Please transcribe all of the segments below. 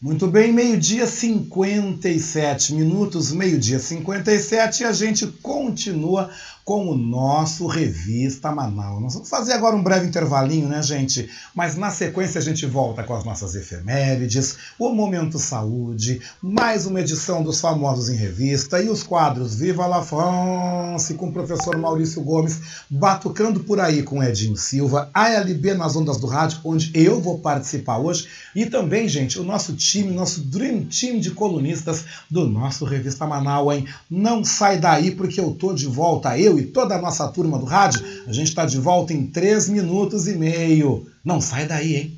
Muito bem, meio-dia 57 minutos, meio-dia 57 e a gente continua com o nosso Revista Manaus. Nós vamos fazer agora um breve intervalinho, né, gente? Mas na sequência a gente volta com as nossas efemérides, o Momento Saúde, mais uma edição dos Famosos em Revista e os quadros Viva la France com o professor Maurício Gomes, batucando por aí com Edinho Silva, ALB nas ondas do rádio, onde eu vou participar hoje, e também, gente, o nosso time, nosso Dream Team de colunistas do nosso Revista Manaus, hein? Não sai daí porque eu tô de volta, eu e toda a nossa turma do rádio. A gente está de volta em três minutos e meio. Não sai daí, hein?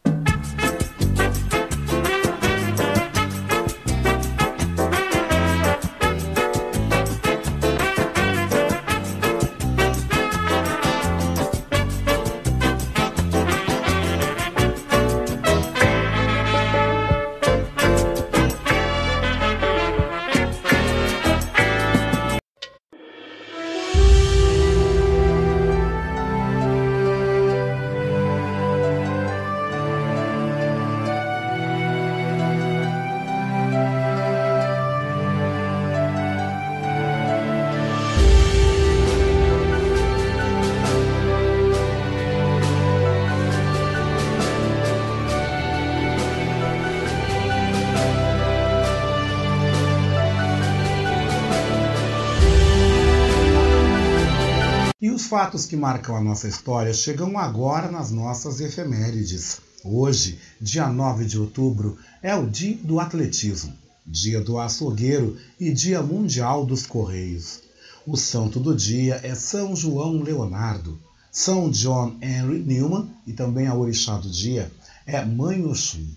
Fatos que marcam a nossa história chegam agora nas nossas efemérides. Hoje, dia 9 de outubro, é o dia do atletismo, dia do açougueiro e dia mundial dos correios. O santo do dia é São João Leonardo. São John Henry Newman e também a orixá do dia é Mãe Oxum.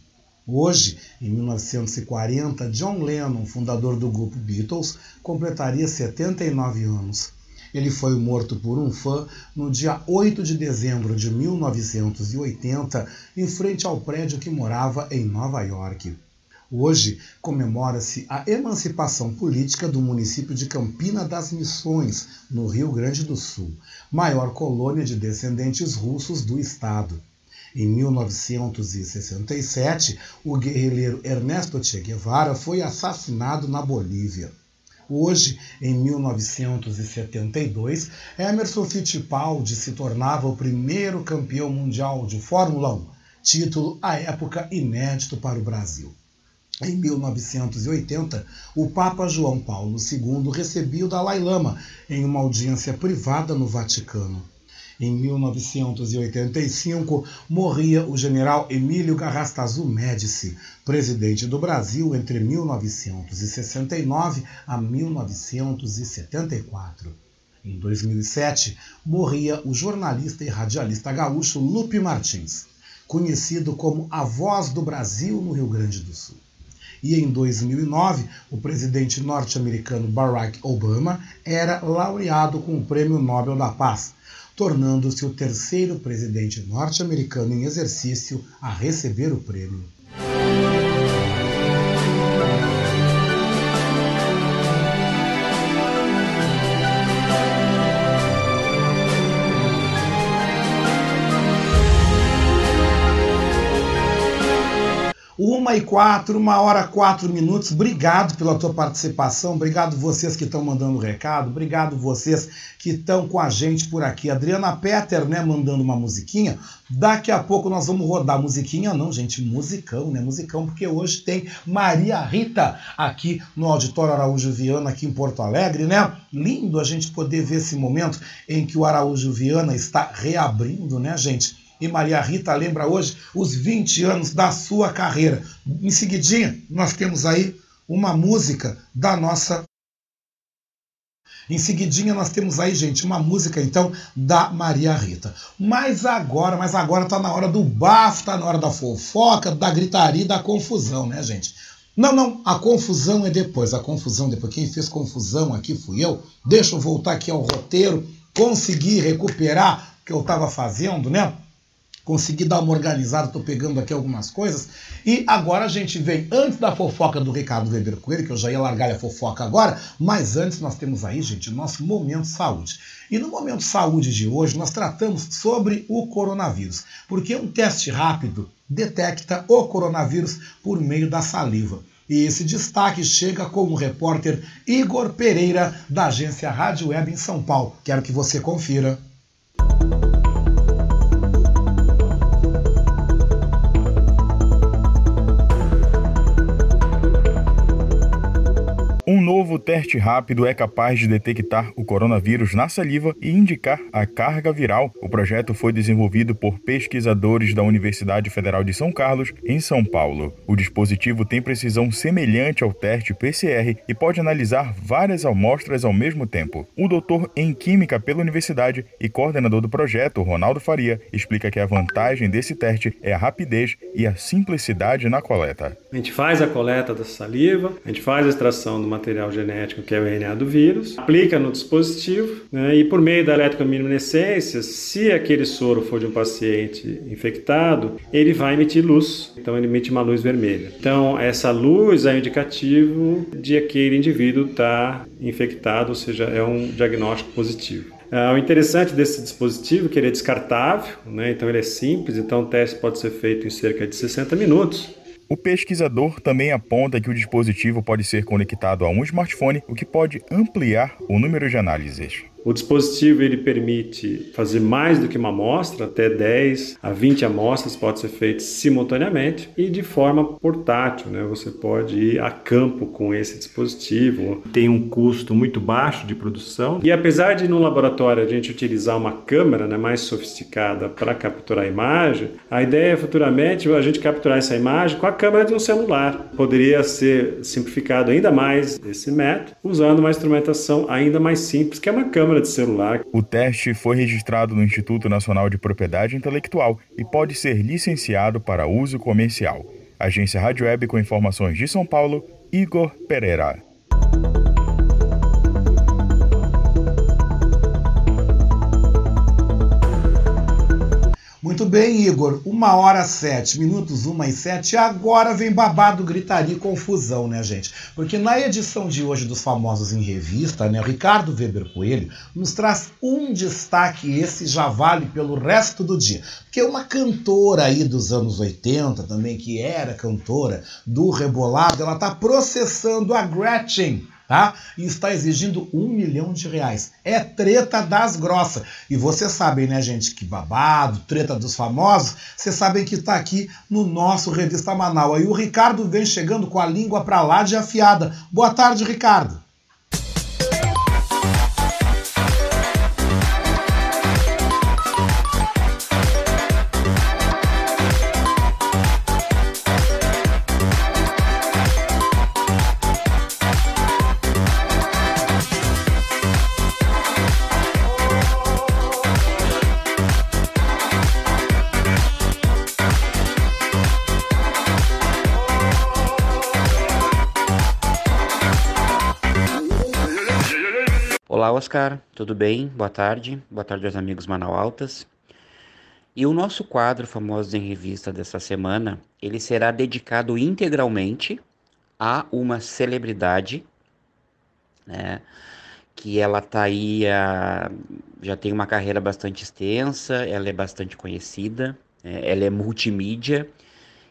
Hoje, em 1940, John Lennon, fundador do grupo Beatles, completaria 79 anos. Ele foi morto por um fã no dia 8 de dezembro de 1980, em frente ao prédio que morava em Nova York. Hoje comemora-se a emancipação política do município de Campina das Missões, no Rio Grande do Sul, maior colônia de descendentes russos do estado. Em 1967, o guerrilheiro Ernesto Che Guevara foi assassinado na Bolívia. Hoje, em 1972, Emerson Fittipaldi se tornava o primeiro campeão mundial de Fórmula 1, título à época inédito para o Brasil. Em 1980, o Papa João Paulo II recebia o Dalai Lama em uma audiência privada no Vaticano. Em 1985, morria o general Emílio Garrastazu Médici, presidente do Brasil entre 1969 a 1974. Em 2007, morria o jornalista e radialista gaúcho Lupe Martins, conhecido como a voz do Brasil no Rio Grande do Sul. E em 2009, o presidente norte-americano Barack Obama era laureado com o Prêmio Nobel da Paz tornando-se o terceiro presidente norte-americano em exercício a receber o prêmio. Uma e quatro, uma hora quatro minutos. Obrigado pela tua participação. Obrigado vocês que estão mandando recado. Obrigado vocês que estão com a gente por aqui. Adriana Peter, né, mandando uma musiquinha. Daqui a pouco nós vamos rodar musiquinha, não, gente, musicão, né? Musicão, porque hoje tem Maria Rita aqui no Auditório Araújo Viana, aqui em Porto Alegre, né? Lindo a gente poder ver esse momento em que o Araújo Viana está reabrindo, né, gente? E Maria Rita lembra hoje os 20 anos da sua carreira. Em seguidinha, nós temos aí uma música da nossa. Em seguidinha nós temos aí, gente, uma música então da Maria Rita. Mas agora, mas agora tá na hora do bafo, tá na hora da fofoca, da gritaria, da confusão, né, gente? Não, não, a confusão é depois, a confusão depois. Quem fez confusão aqui fui eu. Deixa eu voltar aqui ao roteiro, conseguir recuperar o que eu estava fazendo, né? Consegui dar uma organizada, estou pegando aqui algumas coisas. E agora a gente vem, antes da fofoca do Ricardo Weber Coelho, que eu já ia largar a fofoca agora, mas antes nós temos aí, gente, o nosso Momento Saúde. E no Momento Saúde de hoje nós tratamos sobre o coronavírus, porque um teste rápido detecta o coronavírus por meio da saliva. E esse destaque chega com o repórter Igor Pereira, da agência Rádio Web em São Paulo. Quero que você confira. Novo teste rápido é capaz de detectar o coronavírus na saliva e indicar a carga viral. O projeto foi desenvolvido por pesquisadores da Universidade Federal de São Carlos, em São Paulo. O dispositivo tem precisão semelhante ao teste PCR e pode analisar várias amostras ao mesmo tempo. O doutor em Química pela universidade e coordenador do projeto, Ronaldo Faria, explica que a vantagem desse teste é a rapidez e a simplicidade na coleta. A gente faz a coleta da saliva, a gente faz a extração do material genético, que é o RNA do vírus, aplica no dispositivo né, e por meio da eletrominescência, se aquele soro for de um paciente infectado, ele vai emitir luz, então ele emite uma luz vermelha. Então essa luz é indicativo de aquele indivíduo estar tá infectado, ou seja, é um diagnóstico positivo. Uh, o interessante desse dispositivo é que ele é descartável, né? então ele é simples, então o teste pode ser feito em cerca de 60 minutos. O pesquisador também aponta que o dispositivo pode ser conectado a um smartphone, o que pode ampliar o número de análises. O dispositivo ele permite fazer mais do que uma amostra, até 10 a 20 amostras pode ser feito simultaneamente e de forma portátil, né? Você pode ir a campo com esse dispositivo. Tem um custo muito baixo de produção e apesar de no laboratório a gente utilizar uma câmera né, mais sofisticada para capturar a imagem, a ideia é futuramente a gente capturar essa imagem com a câmera de um celular. Poderia ser simplificado ainda mais esse método usando uma instrumentação ainda mais simples, que é uma câmera de celular. O teste foi registrado no Instituto Nacional de Propriedade Intelectual e pode ser licenciado para uso comercial. Agência Rádio Web com informações de São Paulo, Igor Pereira. Muito bem, Igor. Uma hora sete minutos, uma e sete. Agora vem babado, gritaria e confusão, né, gente? Porque na edição de hoje dos Famosos em Revista, né, o Ricardo Weber Coelho nos traz um destaque, esse já vale pelo resto do dia. Porque uma cantora aí dos anos 80 também, que era cantora do Rebolado, ela tá processando a Gretchen tá? E está exigindo um milhão de reais. É treta das grossas. E vocês sabem, né, gente, que babado, treta dos famosos, vocês sabem que está aqui no nosso Revista Manaus. E o Ricardo vem chegando com a língua para lá de afiada. Boa tarde, Ricardo. Oscar, tudo bem? Boa tarde. Boa tarde aos amigos Manaualtas. E o nosso quadro Famosos em Revista dessa semana, ele será dedicado integralmente a uma celebridade, né? Que ela tá aí, a, já tem uma carreira bastante extensa, ela é bastante conhecida, né? ela é multimídia,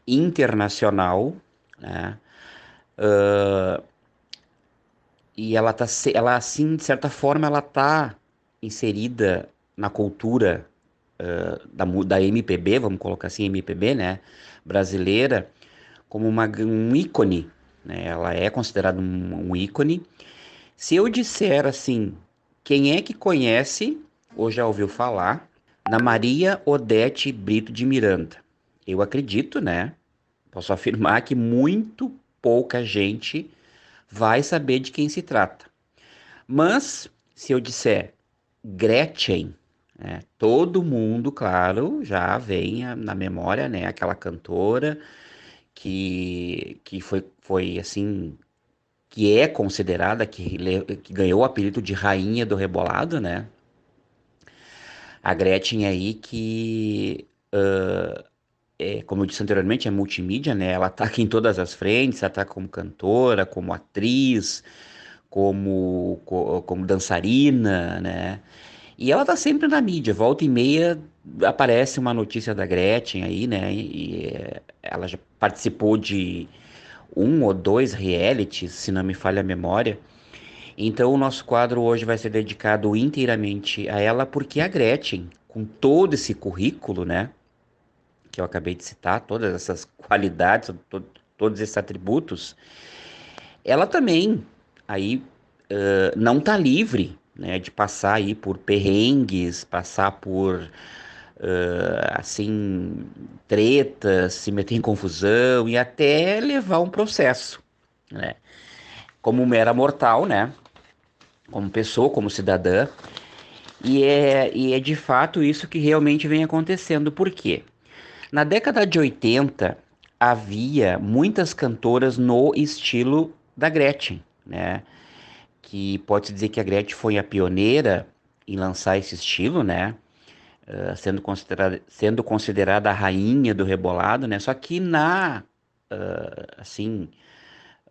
internacional, né? Uh, e ela tá ela assim de certa forma ela tá inserida na cultura uh, da, da MPB vamos colocar assim MPB né brasileira como uma, um ícone né. Ela é considerada um, um ícone. Se eu disser assim quem é que conhece ou já ouviu falar na Maria Odete Brito de Miranda? Eu acredito né posso afirmar que muito pouca gente vai saber de quem se trata. Mas, se eu disser Gretchen, né, todo mundo, claro, já vem na memória, né, aquela cantora que, que foi, foi assim, que é considerada, que, que ganhou o apelido de Rainha do Rebolado, né? A Gretchen aí que é, como eu disse anteriormente, é multimídia, né? Ela tá aqui em todas as frentes, ela tá como cantora, como atriz, como, como dançarina, né? E ela tá sempre na mídia, volta e meia aparece uma notícia da Gretchen aí, né? E é, ela já participou de um ou dois realities, se não me falha a memória. Então o nosso quadro hoje vai ser dedicado inteiramente a ela, porque a Gretchen, com todo esse currículo, né? Que eu acabei de citar, todas essas qualidades, to, todos esses atributos, ela também aí uh, não está livre né, de passar aí por perrengues, passar por uh, assim tretas, se meter em confusão e até levar um processo, né? Como mera mortal, né? Como pessoa, como cidadã. E é, e é de fato isso que realmente vem acontecendo. Por quê? Na década de 80, havia muitas cantoras no estilo da Gretchen, né? Que pode dizer que a Gretchen foi a pioneira em lançar esse estilo, né? Uh, sendo, considerada, sendo considerada a rainha do rebolado, né? Só que na, uh, assim,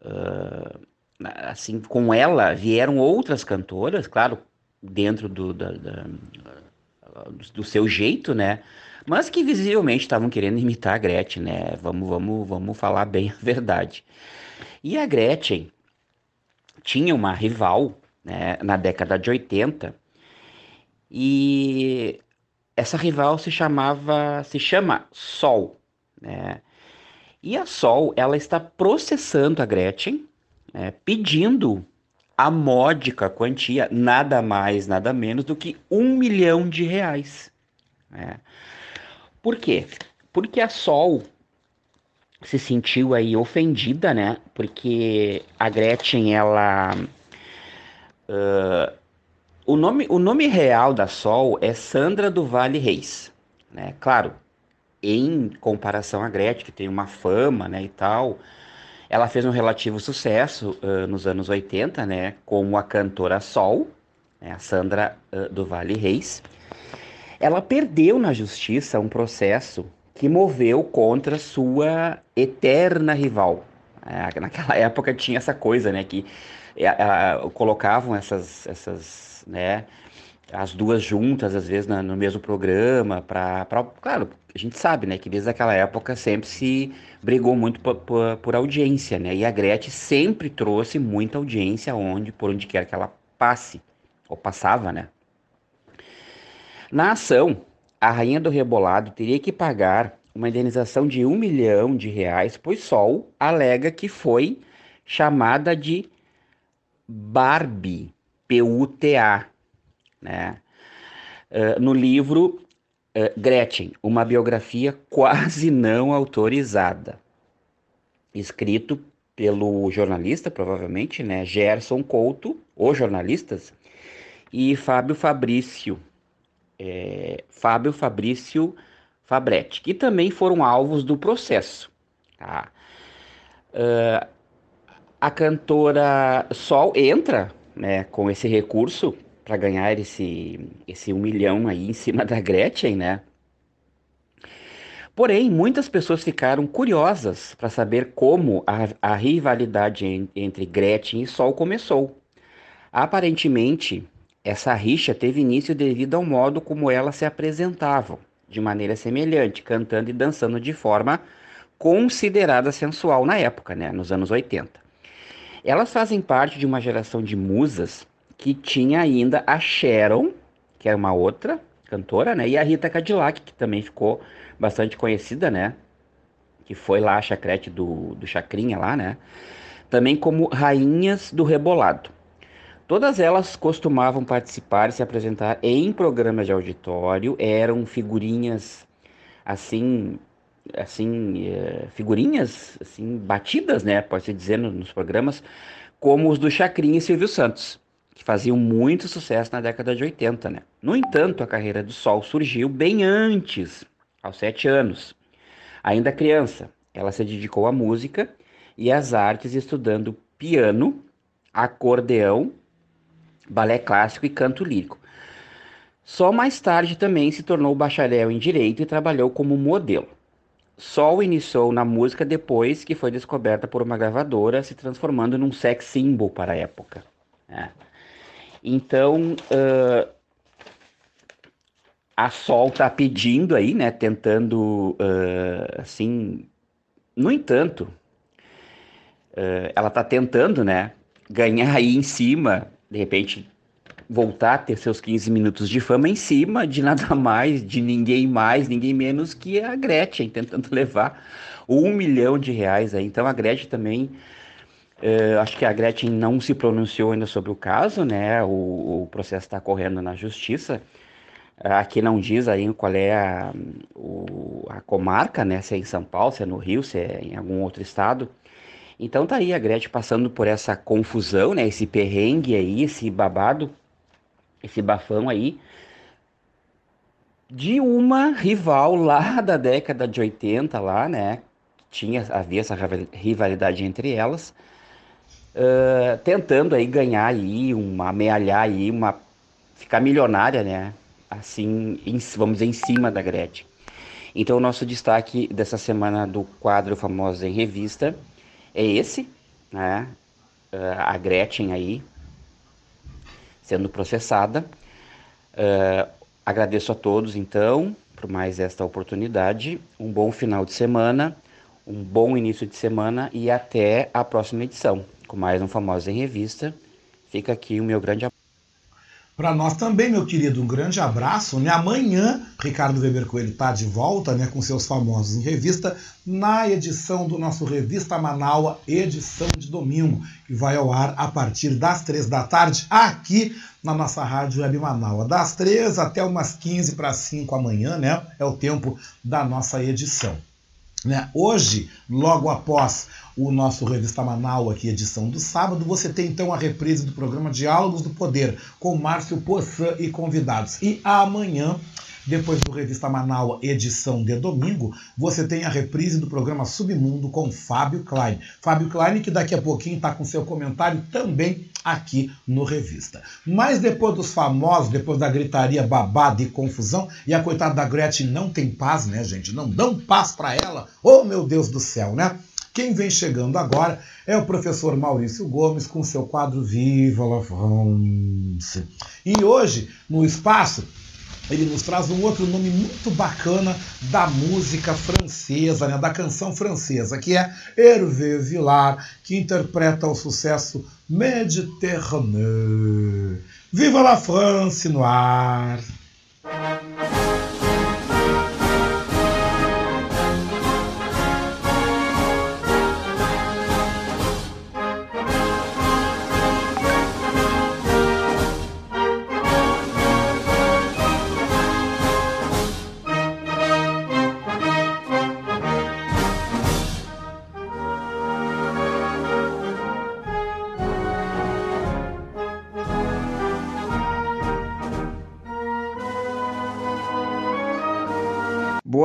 uh, assim, com ela vieram outras cantoras, claro, dentro do, da, da, do, do seu jeito, né? Mas que visivelmente estavam querendo imitar a Gretchen, né? Vamos, vamos, vamos falar bem a verdade. E a Gretchen tinha uma rival né, na década de 80, E essa rival se chamava, se chama Sol, né? E a Sol, ela está processando a Gretchen, né, pedindo a módica quantia, nada mais, nada menos do que um milhão de reais. Né? Por quê? Porque a Sol se sentiu aí ofendida, né? Porque a Gretchen, ela. Uh, o, nome, o nome real da Sol é Sandra do Vale Reis, né? Claro, em comparação à Gretchen, que tem uma fama, né, e tal, ela fez um relativo sucesso uh, nos anos 80, né, como a cantora Sol, né, a Sandra uh, do Vale Reis. Ela perdeu na justiça um processo que moveu contra sua eterna rival. É, naquela época tinha essa coisa, né, que uh, colocavam essas, essas, né, as duas juntas, às vezes, na, no mesmo programa, para. Claro, a gente sabe, né, que desde aquela época sempre se brigou muito por, por, por, audiência, né? E a Gretchen sempre trouxe muita audiência onde, por onde quer que ela passe, ou passava, né? Na ação, a rainha do rebolado teria que pagar uma indenização de um milhão de reais, pois Sol alega que foi chamada de Barbie, P-U-T-A, né? Uh, no livro uh, Gretchen, uma biografia quase não autorizada, escrito pelo jornalista, provavelmente, né, Gerson Couto, os jornalistas, e Fábio Fabrício, é, Fábio Fabrício Fabretti, que também foram alvos do processo. Tá? Uh, a cantora Sol entra né, com esse recurso para ganhar esse, esse um milhão aí em cima da Gretchen, né? Porém, muitas pessoas ficaram curiosas para saber como a, a rivalidade entre Gretchen e Sol começou. Aparentemente, essa rixa teve início devido ao modo como elas se apresentavam, de maneira semelhante, cantando e dançando de forma considerada sensual na época, né, nos anos 80. Elas fazem parte de uma geração de musas que tinha ainda a Sharon, que é uma outra cantora, né? E a Rita Cadillac, que também ficou bastante conhecida, né? Que foi lá a chacrete do, do Chacrinha lá, né? Também como rainhas do rebolado. Todas elas costumavam participar e se apresentar em programas de auditório, eram figurinhas assim, assim, é, figurinhas assim batidas, né? Pode se dizer nos programas, como os do Chacrinha e Silvio Santos que faziam muito sucesso na década de 80, né? No entanto, a carreira do Sol surgiu bem antes, aos sete anos. Ainda criança, ela se dedicou à música e às artes, estudando piano, acordeão, balé clássico e canto lírico. Só mais tarde também se tornou bacharel em direito e trabalhou como modelo. Sol iniciou na música depois que foi descoberta por uma gravadora, se transformando num sex symbol para a época. É. Então, uh, a Sol está pedindo aí, né? Tentando, uh, assim. No entanto, uh, ela está tentando, né? Ganhar aí em cima, de repente, voltar a ter seus 15 minutos de fama em cima de nada mais, de ninguém mais, ninguém menos que a Gretchen, tentando levar um milhão de reais aí. Então a Gretchen também Uh, acho que a Gretchen não se pronunciou ainda sobre o caso, né? O, o processo está correndo na justiça. Aqui não diz aí qual é a, o, a comarca, né? Se é em São Paulo, se é no Rio, se é em algum outro estado. Então tá aí a Gretchen passando por essa confusão, né? Esse perrengue aí, esse babado, esse bafão aí de uma rival lá da década de 80 lá, né? Tinha havia essa rivalidade entre elas uh, tentando aí ganhar aí, uma, amealhar aí, uma, ficar milionária, né? Assim, em, vamos dizer, em cima da Gretchen. Então, o nosso destaque dessa semana do quadro Famosos em Revista é esse, né? Uh, a Gretchen aí sendo processada. Uh, agradeço a todos, então, por mais esta oportunidade. Um bom final de semana, um bom início de semana e até a próxima edição com mais um Famosos em Revista. Fica aqui o meu grande abraço. Para nós também, meu querido, um grande abraço. Né? Amanhã, Ricardo Weber Coelho está de volta né, com seus famosos em revista, na edição do nosso Revista Manaua, edição de domingo, que vai ao ar a partir das três da tarde, aqui na nossa rádio Web Manaua. Das três até umas 15 para 5 amanhã, né? É o tempo da nossa edição. Né? Hoje, logo após o nosso Revista Manaus, aqui, edição do sábado, você tem então a reprise do programa Diálogos do Poder, com Márcio Poçan e convidados. E amanhã, depois do Revista Manaus, edição de domingo, você tem a reprise do programa Submundo com Fábio Klein. Fábio Klein, que daqui a pouquinho está com seu comentário também aqui no Revista. Mas depois dos famosos, depois da gritaria babada e confusão, e a coitada da Gretchen não tem paz, né, gente? Não dão paz para ela. Oh, meu Deus do céu, né? Quem vem chegando agora é o professor Maurício Gomes com seu quadro Viva la France. E hoje, no espaço, ele nos traz um outro nome muito bacana da música francesa, né, da canção francesa, que é Hervé Villard, que interpreta o sucesso Méditerranée. Viva la France no ar!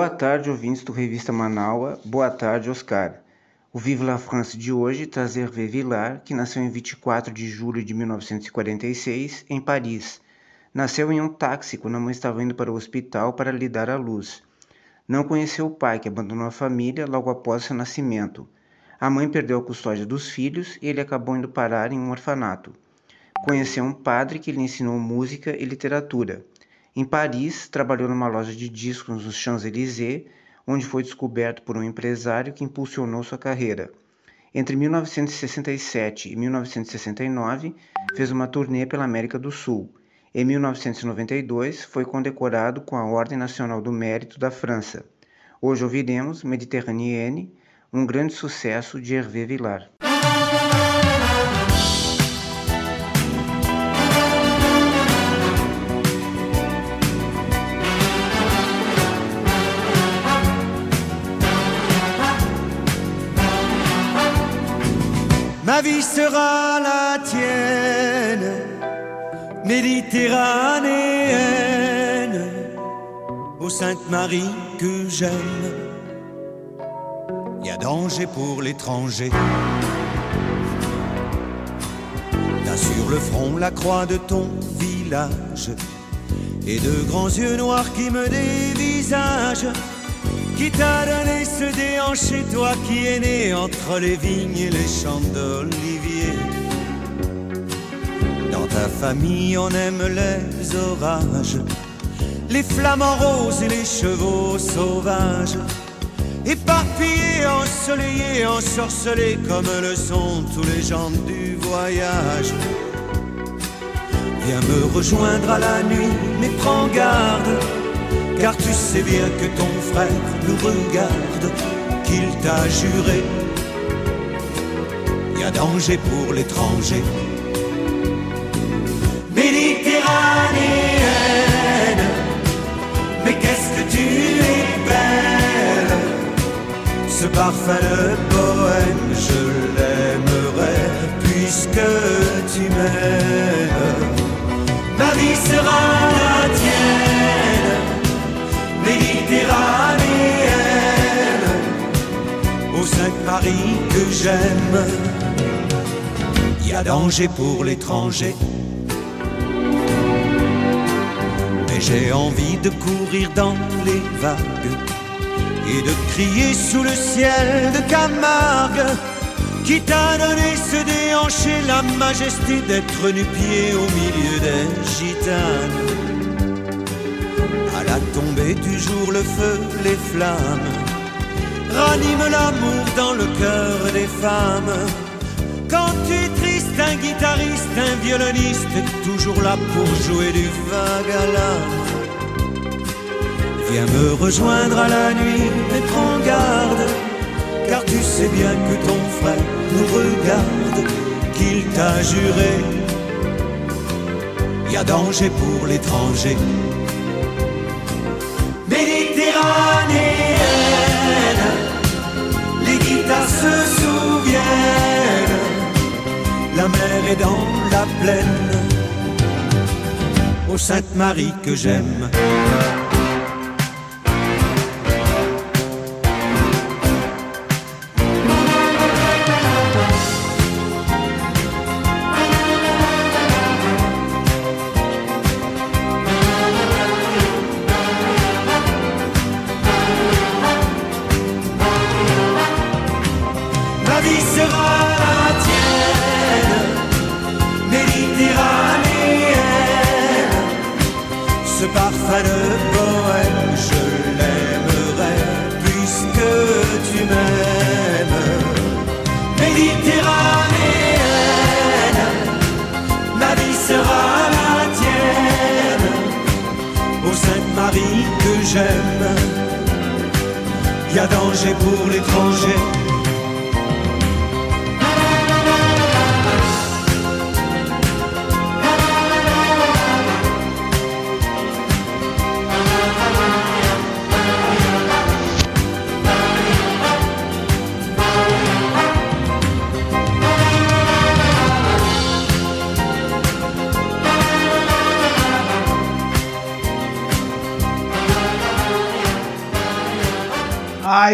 Boa tarde, ouvintes do Revista Manaua. Boa tarde, Oscar. O Vive la France de hoje traz Hervé Villard, que nasceu em 24 de julho de 1946, em Paris. Nasceu em um táxi quando a mãe estava indo para o hospital para lhe dar à luz. Não conheceu o pai, que abandonou a família logo após seu nascimento. A mãe perdeu a custódia dos filhos e ele acabou indo parar em um orfanato. Conheceu um padre que lhe ensinou música e literatura. Em Paris, trabalhou numa loja de discos nos Champs-Élysées, onde foi descoberto por um empresário que impulsionou sua carreira. Entre 1967 e 1969, fez uma turnê pela América do Sul. Em 1992, foi condecorado com a Ordem Nacional do Mérito da França. Hoje ouviremos Mediterraneenne, um grande sucesso de Hervé Villard. Ma vie sera la tienne, méditerranéenne, ô Sainte Marie que j'aime. Y a danger pour l'étranger. T'as sur le front la croix de ton village et de grands yeux noirs qui me dévisagent qui t'a donné ce déhanché, toi qui es né entre les vignes et les champs d'olivier. Dans ta famille, on aime les orages, les flamants roses et les chevaux sauvages, éparpillés, ensoleillés, ensorcelés comme le sont tous les gens du voyage. Viens me rejoindre à la nuit, mais prends garde car tu sais bien que ton frère nous regarde, qu'il t'a juré. Y a danger pour l'étranger. Méditerranéenne, mais qu'est-ce que tu es belle. Ce parfum de poème, je l'aimerai puisque tu m'aimes. Ma vie sera la tienne méditerranéenne, au Sainte-Marie que j'aime. Y a danger pour l'étranger. Mais j'ai envie de courir dans les vagues et de crier sous le ciel de Camargue qui t'a donné ce déhanché, la majesté d'être nu-pied au milieu des gitanes du jour, le feu, les flammes raniment l'amour dans le cœur des femmes. Quand tu es triste un guitariste, un violoniste, toujours là pour jouer du l'âme. Viens me rejoindre à la nuit et prends garde, car tu sais bien que ton frère nous regarde, qu'il t'a juré. Y a danger pour l'étranger. Les guitares se souviennent, la mer est dans la plaine, ô Sainte Marie que j'aime.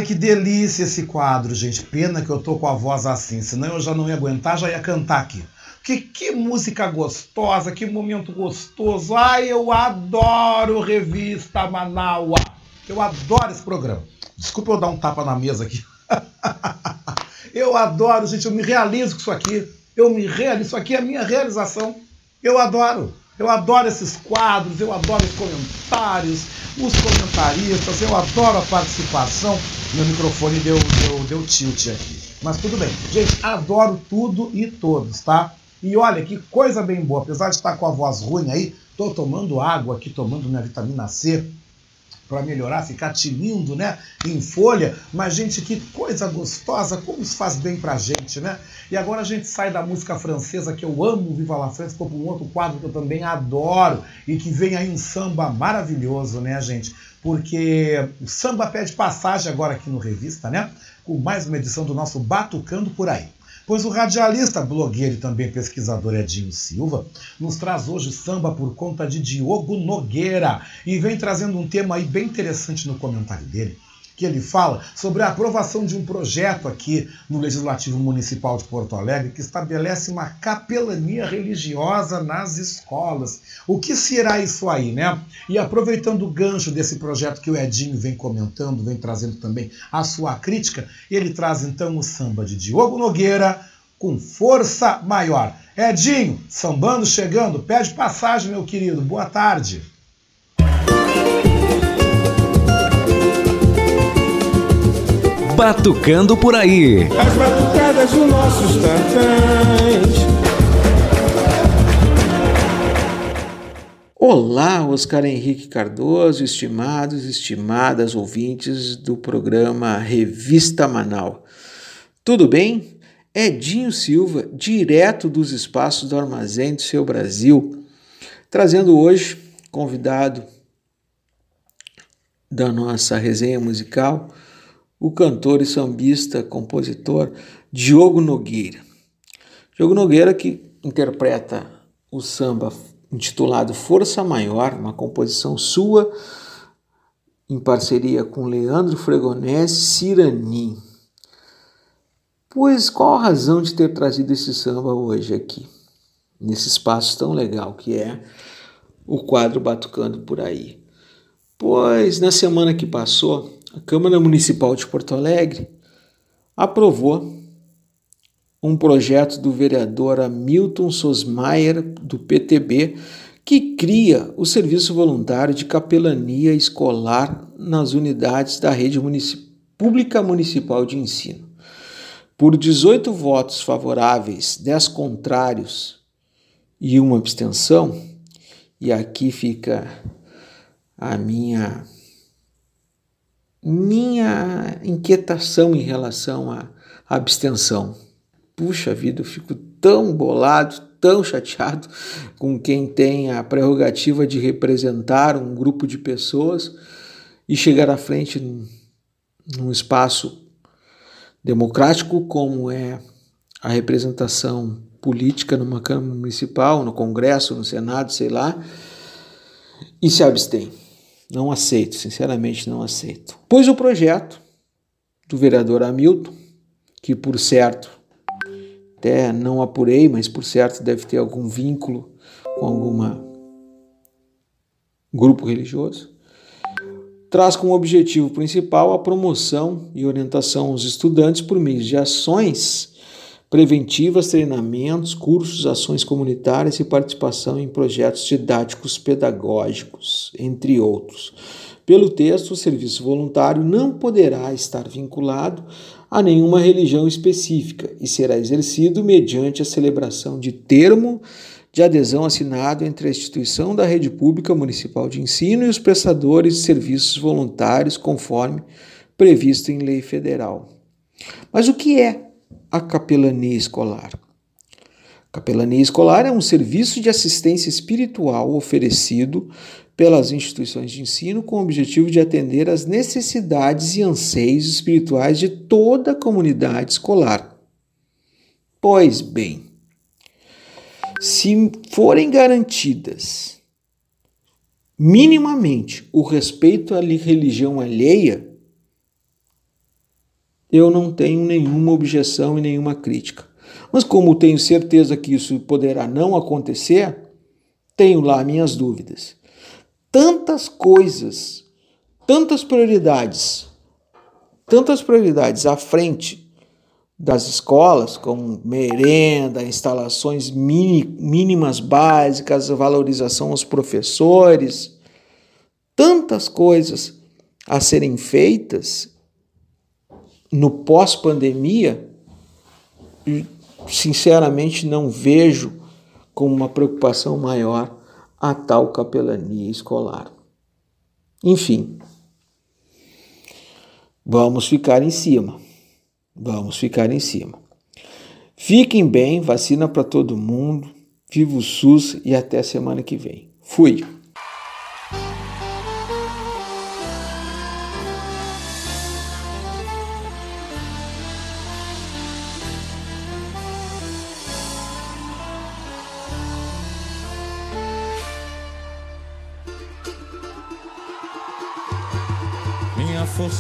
Que delícia esse quadro, gente. Pena que eu tô com a voz assim, senão eu já não ia aguentar, já ia cantar aqui. Que, que música gostosa, que momento gostoso. Ai, eu adoro Revista Manaua. Eu adoro esse programa. Desculpa eu dar um tapa na mesa aqui. eu adoro, gente, eu me realizo com isso aqui. Eu me realizo, isso aqui é a minha realização. Eu adoro. Eu adoro esses quadros, eu adoro os comentários, os comentaristas, eu adoro a participação. Meu microfone deu, deu, deu tilt aqui. Mas tudo bem. Gente, adoro tudo e todos, tá? E olha que coisa bem boa. Apesar de estar com a voz ruim aí, tô tomando água aqui, tomando minha vitamina C para melhorar, ficar tinindo, né, em folha. Mas gente, que coisa gostosa, como isso faz bem pra gente, né? E agora a gente sai da música francesa que eu amo, Viva la France, para um outro quadro que eu também adoro e que vem aí um samba maravilhoso, né, gente? Porque o samba pede passagem agora aqui no Revista, né? Com mais uma edição do nosso Batucando por aí. Pois o radialista, blogueiro e também pesquisador Edinho Silva nos traz hoje samba por conta de Diogo Nogueira. E vem trazendo um tema aí bem interessante no comentário dele, que ele fala sobre a aprovação de um projeto aqui no Legislativo Municipal de Porto Alegre que estabelece uma capelania religiosa nas escolas. O que será isso aí, né? E aproveitando o gancho desse projeto que o Edinho vem comentando, vem trazendo também a sua crítica, ele traz então o samba de Diogo Nogueira com força maior. Edinho, sambando chegando, pede passagem, meu querido. Boa tarde. Batucando por aí. As batucadas dos nossos tantãs. Olá, Oscar Henrique Cardoso, estimados e estimadas ouvintes do programa Revista Manal. Tudo bem? Edinho Silva, direto dos espaços do Armazém do Seu Brasil, trazendo hoje, convidado da nossa resenha musical, o cantor e sambista, compositor Diogo Nogueira. Diogo Nogueira que interpreta o samba intitulado Força Maior, uma composição sua em parceria com Leandro Fregonese Ciranim. Pois qual a razão de ter trazido esse samba hoje aqui, nesse espaço tão legal que é o quadro Batucando por aí? Pois na semana que passou, a Câmara Municipal de Porto Alegre aprovou um projeto do vereador Hamilton Sosmaier, do PTB, que cria o serviço voluntário de capelania escolar nas unidades da rede munici pública municipal de ensino. Por 18 votos favoráveis, 10 contrários e uma abstenção, e aqui fica a minha minha inquietação em relação à abstenção. Puxa vida, eu fico tão bolado, tão chateado com quem tem a prerrogativa de representar um grupo de pessoas e chegar à frente num espaço democrático como é a representação política numa Câmara Municipal, no Congresso, no Senado, sei lá, e se abstém. Não aceito, sinceramente não aceito. Pois o projeto do vereador Hamilton, que por certo, até não apurei, mas por certo deve ter algum vínculo com alguma grupo religioso, traz como objetivo principal a promoção e orientação aos estudantes por meio de ações preventivas, treinamentos, cursos, ações comunitárias e participação em projetos didáticos pedagógicos, entre outros. Pelo texto, o serviço voluntário não poderá estar vinculado a nenhuma religião específica e será exercido mediante a celebração de termo de adesão assinado entre a instituição da rede pública municipal de ensino e os prestadores de serviços voluntários, conforme previsto em lei federal. Mas o que é a capelania escolar? Capelania escolar é um serviço de assistência espiritual oferecido pelas instituições de ensino com o objetivo de atender às necessidades e anseios espirituais de toda a comunidade escolar. Pois bem, se forem garantidas minimamente o respeito à religião alheia, eu não tenho nenhuma objeção e nenhuma crítica. Mas como tenho certeza que isso poderá não acontecer, tenho lá minhas dúvidas. Tantas coisas, tantas prioridades, tantas prioridades à frente das escolas, como merenda, instalações mínimas básicas, valorização aos professores, tantas coisas a serem feitas no pós-pandemia, sinceramente não vejo como uma preocupação maior a tal capelania escolar. Enfim, vamos ficar em cima. Vamos ficar em cima. Fiquem bem, vacina para todo mundo. Viva o SUS e até semana que vem. Fui.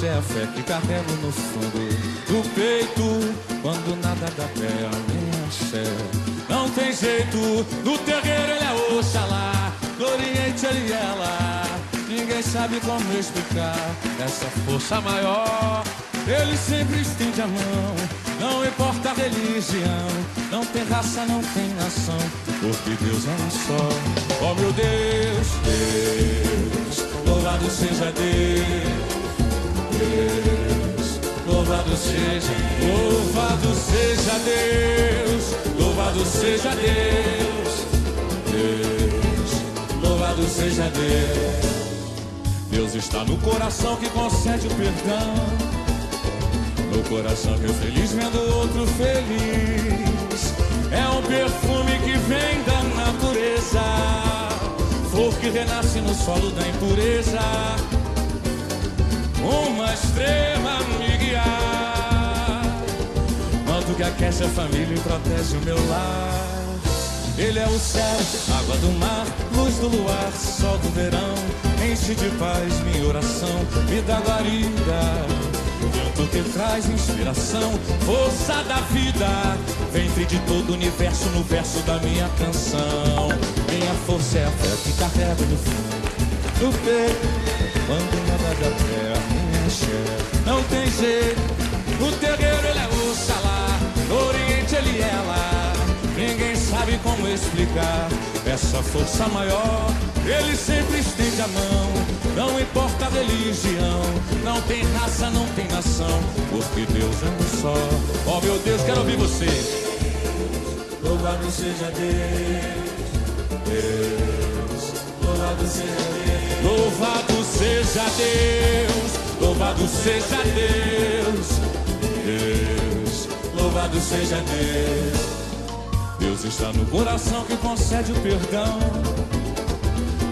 É a fé que carrego no fundo do peito Quando nada dá pé a minha fé Não tem jeito, no terreiro ele é Oxalá No Oriente ele é lá Ninguém sabe como explicar essa força maior ele sempre estende a mão, não importa a religião, não tem raça, não tem nação, porque Deus é um só. Oh meu Deus, Deus, louvado seja Deus. Deus. Louvado seja, louvado seja Deus, louvado seja Deus, Deus, louvado seja Deus. Deus está no coração que concede o perdão, no coração que é feliz vendo outro feliz. É um perfume que vem da natureza, flor que renasce no solo da impureza uma estrela me guiar. Manto que aquece a família e protege o meu lar. Ele é o céu, água do mar, luz do luar, sol do verão. Enche de paz minha oração, me dá guarida. Vento que traz inspiração, força da vida. Ventre de todo o universo no verso da minha canção. Minha força é a fé que carrego no fundo do peito. Quando nada dá pé, Não tem jeito, no terreiro ele é o salá No oriente ele é lá. Ninguém sabe como explicar Essa força maior. Ele sempre estende a mão, não importa a religião, não tem raça, não tem nação, porque Deus é um só. Oh meu Deus, quero ouvir você. Louvado seja Deus, Deus, louvado seja Deus, louvado seja Deus, louvado seja Deus, Deus, louvado seja Deus. Deus está no coração que concede o perdão.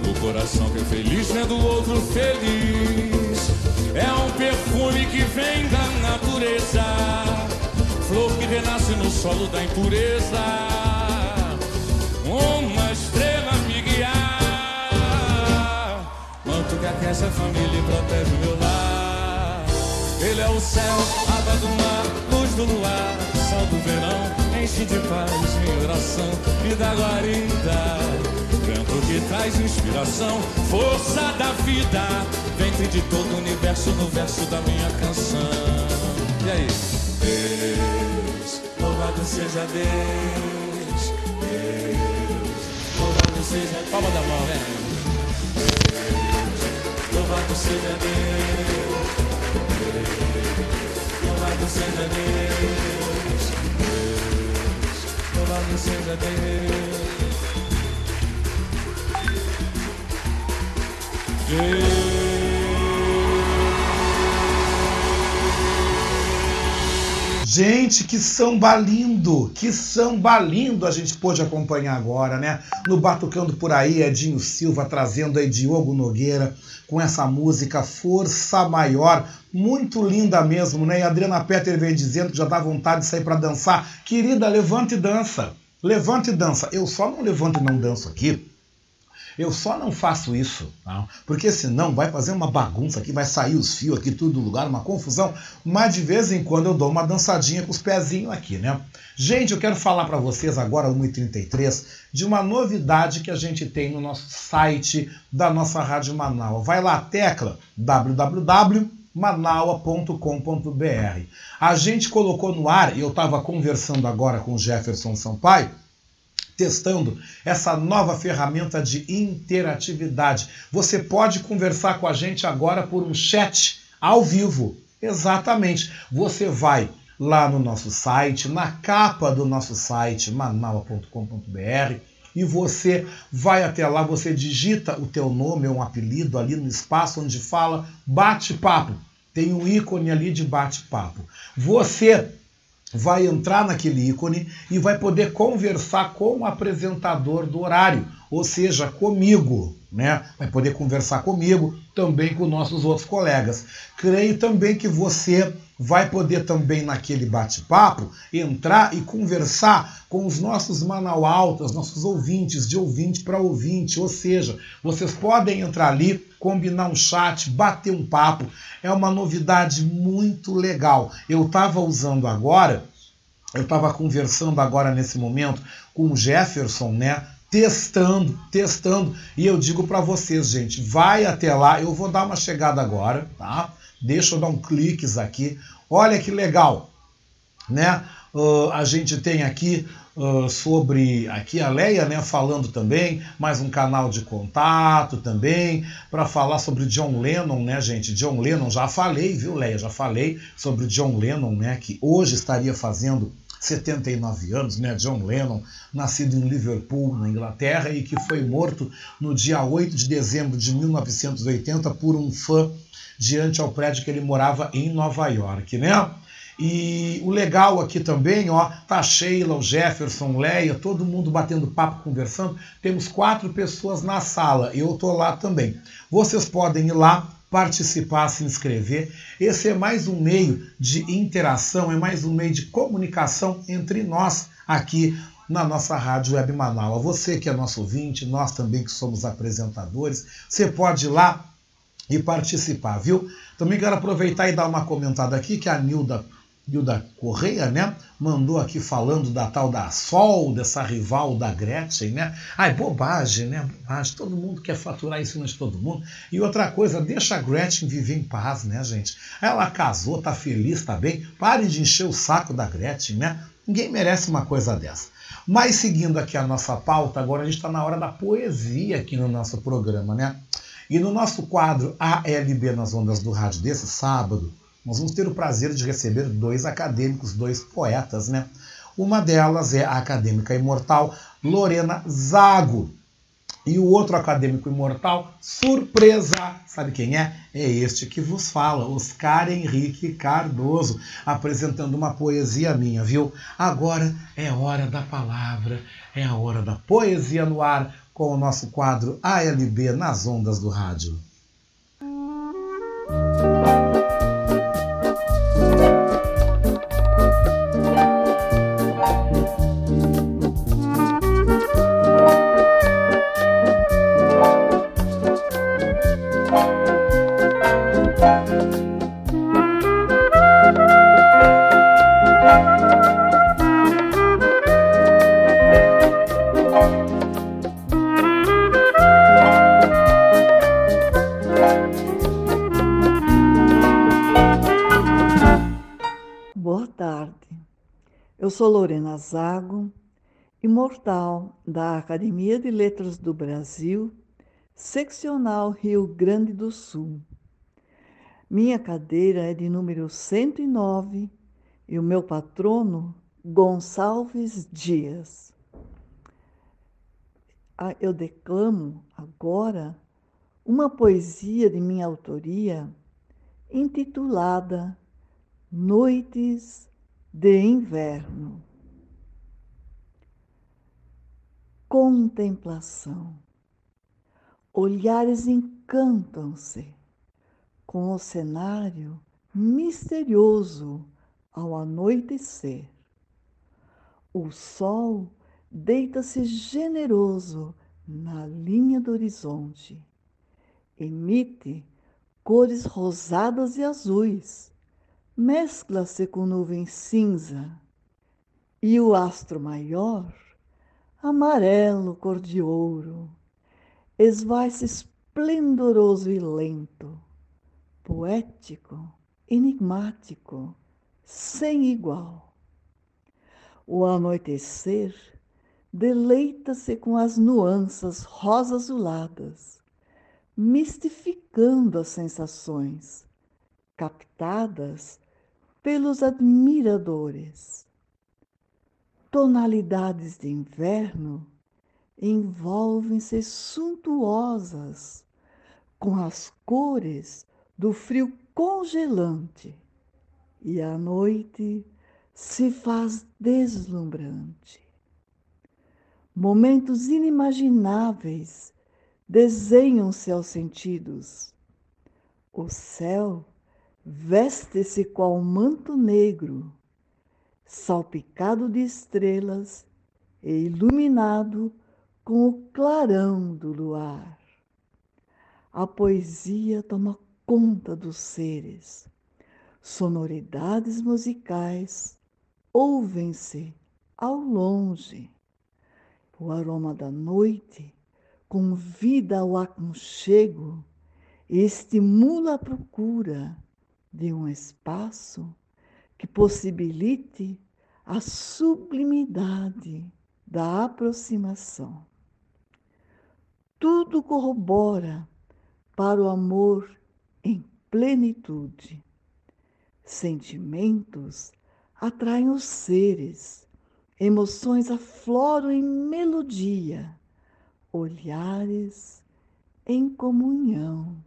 O coração que é feliz vendo o outro feliz. É um perfume que vem da natureza. Flor que renasce no solo da impureza. Uma estrela me guiar. Manto que aquece a família e protege o meu lar. Ele é o céu, água do mar, luz do luar, sol do verão enche de paz minha oração e da guarida. Vento que traz inspiração, força da vida, ventre de todo o universo no verso da minha canção. E aí? Deus, louvado seja Deus, Deus, louvado seja Palma da mão, né? Deus, louvado seja Deus, Deus, louvado seja Deus. Louvado seja Deus. Gente, que samba lindo! Que samba lindo a gente pôde acompanhar agora, né? No Batucando por aí, Edinho Silva trazendo aí Diogo Nogueira com essa música Força Maior, muito linda mesmo, né? E a Adriana Petter vem dizendo que já dá vontade de sair para dançar. Querida, levante e dança. Levante e dança. Eu só não levanto e não danço aqui eu só não faço isso, tá? porque senão vai fazer uma bagunça aqui, vai sair os fios aqui, tudo do lugar, uma confusão. Mas de vez em quando eu dou uma dançadinha com os pezinhos aqui, né? Gente, eu quero falar para vocês agora, 1h33, de uma novidade que a gente tem no nosso site da nossa Rádio Manaus. Vai lá, tecla www manaua.com.br. A gente colocou no ar, e eu estava conversando agora com o Jefferson Sampaio, testando essa nova ferramenta de interatividade. Você pode conversar com a gente agora por um chat ao vivo. Exatamente. Você vai lá no nosso site, na capa do nosso site, manaua.com.br, e você vai até lá, você digita o teu nome ou um apelido ali no espaço onde fala bate-papo. Tem um ícone ali de bate-papo. Você vai entrar naquele ícone e vai poder conversar com o apresentador do horário, ou seja, comigo, né? Vai poder conversar comigo, também com nossos outros colegas. Creio também que você vai poder também naquele bate-papo entrar e conversar com os nossos manaualtas, nossos ouvintes, de ouvinte para ouvinte, ou seja, vocês podem entrar ali, combinar um chat, bater um papo. É uma novidade muito legal. Eu estava usando agora, eu estava conversando agora nesse momento com o Jefferson, né? Testando, testando. E eu digo para vocês, gente, vai até lá. Eu vou dar uma chegada agora, tá? Deixa eu dar um cliques aqui. Olha que legal, né? Uh, a gente tem aqui uh, sobre aqui a Leia, né, falando também, mais um canal de contato também para falar sobre John Lennon, né, gente? John Lennon já falei, viu, Leia? Já falei sobre John Lennon, né, que hoje estaria fazendo 79 anos, né? John Lennon, nascido em Liverpool, na Inglaterra, e que foi morto no dia 8 de dezembro de 1980 por um fã diante ao prédio que ele morava em Nova York, né? E o legal aqui também, ó, tá a Sheila, o Jefferson, Leia, todo mundo batendo papo, conversando. Temos quatro pessoas na sala, eu tô lá também. Vocês podem ir lá, participar, se inscrever. Esse é mais um meio de interação, é mais um meio de comunicação entre nós aqui na nossa Rádio Web Manaus. Você que é nosso ouvinte, nós também que somos apresentadores, você pode ir lá e participar, viu? Também quero aproveitar e dar uma comentada aqui que a Nilda, Nilda Correia, né, mandou aqui falando da tal da Sol, dessa rival da Gretchen, né? Ai, bobagem, né? Bobagem. Todo mundo quer faturar em cima de todo mundo. E outra coisa, deixa a Gretchen viver em paz, né, gente? Ela casou, tá feliz, tá bem. Parem de encher o saco da Gretchen, né? Ninguém merece uma coisa dessa. Mas seguindo aqui a nossa pauta, agora a gente está na hora da poesia aqui no nosso programa, né? E no nosso quadro ALB nas ondas do rádio desse sábado, nós vamos ter o prazer de receber dois acadêmicos, dois poetas, né? Uma delas é a acadêmica imortal Lorena Zago. E o outro acadêmico imortal, surpresa! Sabe quem é? É este que vos fala, Oscar Henrique Cardoso, apresentando uma poesia minha, viu? Agora é hora da palavra, é a hora da poesia no ar, com o nosso quadro ALB nas ondas do rádio. Sou Lorena Zago, imortal da Academia de Letras do Brasil, seccional Rio Grande do Sul. Minha cadeira é de número 109 e o meu patrono, Gonçalves Dias. Ah, eu declamo agora uma poesia de minha autoria intitulada Noites de inverno. Contemplação. Olhares encantam-se com o cenário misterioso ao anoitecer. O sol deita-se generoso na linha do horizonte, emite cores rosadas e azuis mescla-se com nuvem cinza e o astro maior, amarelo cor de ouro, esvai-se esplendoroso e lento, poético, enigmático, sem igual. O anoitecer deleita-se com as nuances rosa-azuladas, mistificando as sensações captadas pelos admiradores. Tonalidades de inverno envolvem-se suntuosas com as cores do frio congelante e a noite se faz deslumbrante. Momentos inimagináveis desenham-se aos sentidos. O céu veste-se qual manto negro, salpicado de estrelas e iluminado com o clarão do luar. A poesia toma conta dos seres, sonoridades musicais ouvem-se ao longe. O aroma da noite convida ao aconchego e estimula a procura de um espaço que possibilite a sublimidade da aproximação. Tudo corrobora para o amor em plenitude. Sentimentos atraem os seres, emoções afloram em melodia, olhares em comunhão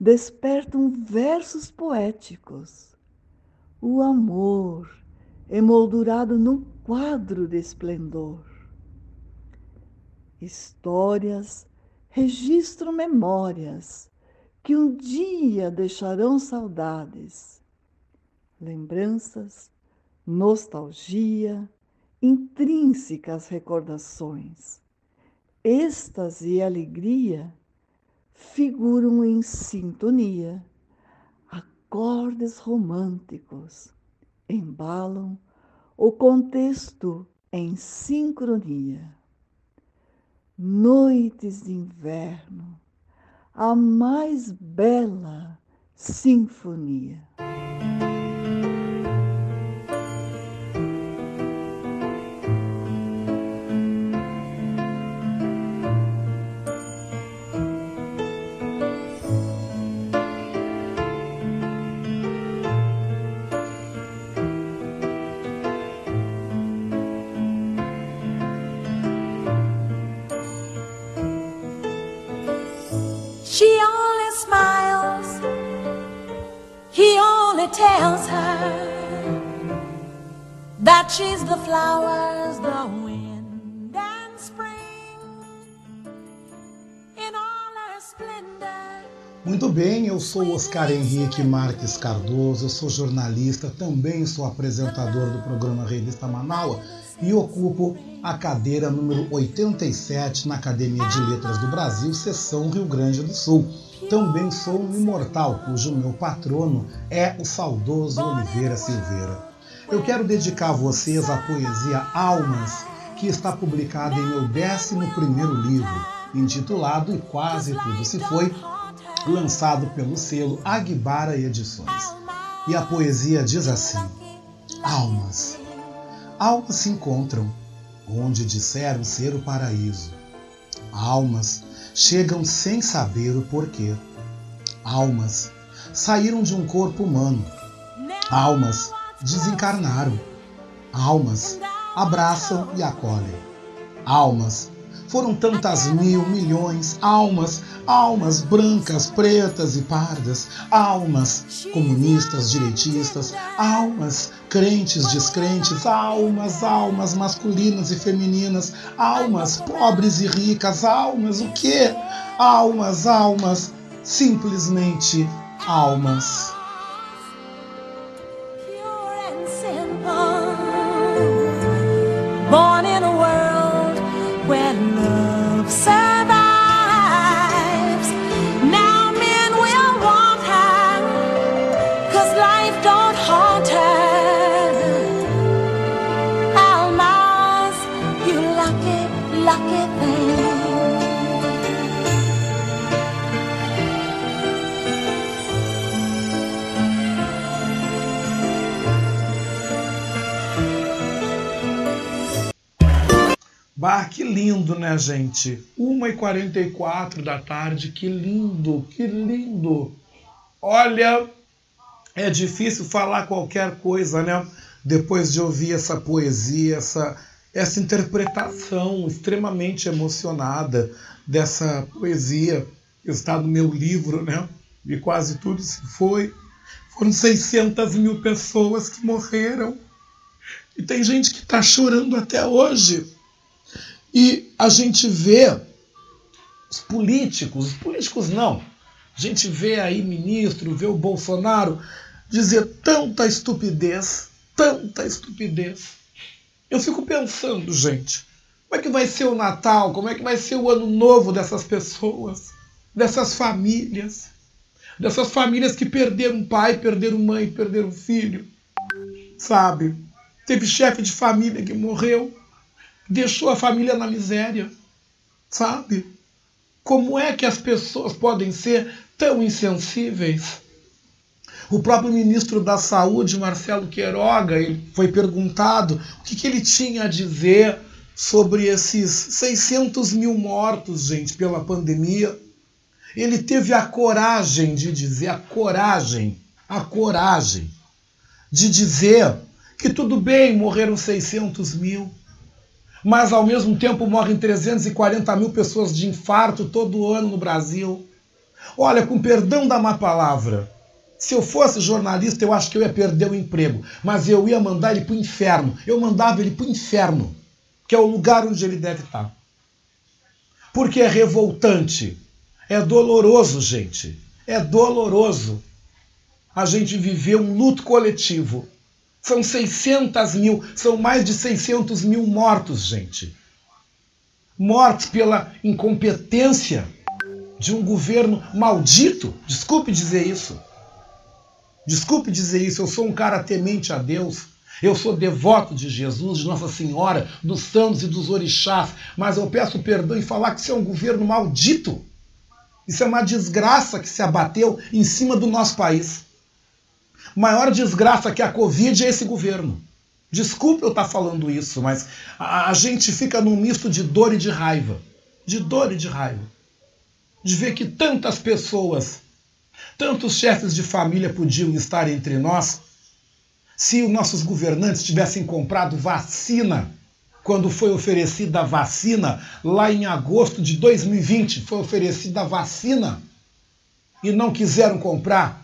despertam versos poéticos. O amor emoldurado num quadro de esplendor. Histórias registram memórias que um dia deixarão saudades, lembranças, nostalgia, intrínsecas recordações, êxtase e alegria figuram em sintonia. Acordes românticos embalam o contexto em sincronia. Noites de inverno, a mais bela sinfonia. Tells her that she's the flowers, the wind and spring in all her splendor. Muito bem, eu sou Oscar Henrique Marques Cardoso, eu sou jornalista, também sou apresentador do programa Revista Manaua e ocupo a cadeira número 87 na Academia de Letras do Brasil, seção Rio Grande do Sul. Também sou um imortal, cujo meu patrono é o saudoso Oliveira Silveira. Eu quero dedicar a vocês a poesia Almas, que está publicada em meu 11 livro, intitulado E Quase Tudo Se Foi, lançado pelo selo Aguibara Edições. E a poesia diz assim: Almas. Almas se encontram onde disseram ser o paraíso. Almas chegam sem saber o porquê. Almas saíram de um corpo humano. Almas desencarnaram. Almas abraçam e acolhem. Almas foram tantas mil, milhões, almas, almas brancas, pretas e pardas, almas comunistas, direitistas, almas crentes, descrentes, almas, almas masculinas e femininas, almas pobres e ricas, almas o quê? Almas, almas, simplesmente almas. Born Bah, que lindo, né, gente? 1h44 da tarde, que lindo, que lindo. Olha, é difícil falar qualquer coisa, né? Depois de ouvir essa poesia, essa, essa interpretação extremamente emocionada dessa poesia que está no meu livro, né? E quase tudo se foi. Foram 600 mil pessoas que morreram. E tem gente que está chorando até hoje. E a gente vê os políticos, os políticos não, a gente vê aí ministro, vê o Bolsonaro dizer tanta estupidez, tanta estupidez. Eu fico pensando, gente, como é que vai ser o Natal, como é que vai ser o ano novo dessas pessoas, dessas famílias, dessas famílias que perderam pai, perderam mãe, perderam filho, sabe? Teve chefe de família que morreu deixou a família na miséria, sabe? Como é que as pessoas podem ser tão insensíveis? O próprio ministro da Saúde, Marcelo Queiroga, ele foi perguntado o que, que ele tinha a dizer sobre esses 600 mil mortos, gente, pela pandemia. Ele teve a coragem de dizer, a coragem, a coragem de dizer que tudo bem, morreram 600 mil, mas ao mesmo tempo morrem 340 mil pessoas de infarto todo ano no Brasil. Olha, com perdão da má palavra, se eu fosse jornalista, eu acho que eu ia perder o emprego, mas eu ia mandar ele para o inferno. Eu mandava ele para o inferno, que é o lugar onde ele deve estar. Porque é revoltante, é doloroso, gente. É doloroso a gente viver um luto coletivo são 600 mil, são mais de 600 mil mortos, gente. Mortos pela incompetência de um governo maldito. Desculpe dizer isso. Desculpe dizer isso. Eu sou um cara temente a Deus. Eu sou devoto de Jesus, de Nossa Senhora, dos santos e dos orixás. Mas eu peço perdão e falar que isso é um governo maldito. Isso é uma desgraça que se abateu em cima do nosso país maior desgraça que a Covid é esse governo. Desculpe eu estar falando isso, mas a, a, gente fica num misto de dor e de raiva. De dor e de raiva. De ver que tantas pessoas, tantos chefes de família podiam estar entre nós se os nossos governantes tivessem comprado vacina quando foi oferecida a vacina lá em agosto de 2020, foi oferecida a vacina e não quiseram comprar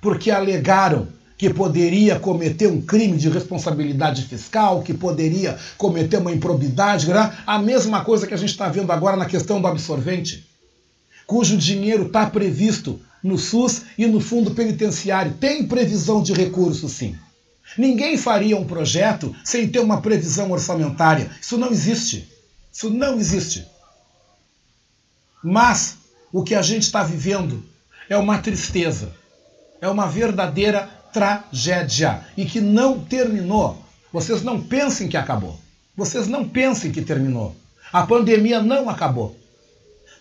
porque alegaram que poderia cometer um crime de responsabilidade fiscal, que poderia cometer uma improbidade, né? a mesma coisa que a gente está vendo agora na questão do absorvente, cujo dinheiro está previsto no SUS e no fundo penitenciário. Tem previsão de recursos, sim. Ninguém faria um projeto sem ter uma previsão orçamentária. Isso não existe. Isso não existe. Mas o que a gente está vivendo é uma tristeza, é uma verdadeira tragédia e que não terminou. Vocês não pensem que acabou. Vocês não pensem que terminou. A pandemia não acabou.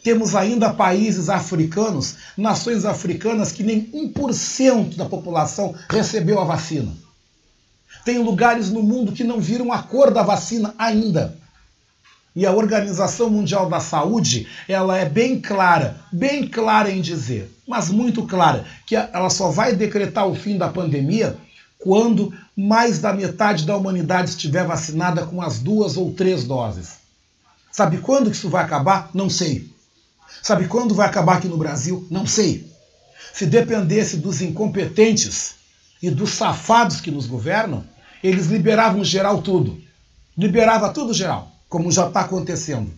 Temos ainda países africanos, nações africanas que nem 1% da população recebeu a vacina. Tem lugares no mundo que não viram a cor da vacina ainda. E a Organização Mundial da Saúde, ela é bem clara, bem clara em dizer, mas muito clara, que ela só vai decretar o fim da pandemia quando mais da metade da humanidade estiver vacinada com as duas ou três doses. Sabe quando que isso vai acabar? Não sei. Sabe quando vai acabar aqui no Brasil? Não sei. Se dependesse dos incompetentes e dos safados que nos governam, eles liberavam geral tudo. Liberava tudo geral, como já está acontecendo.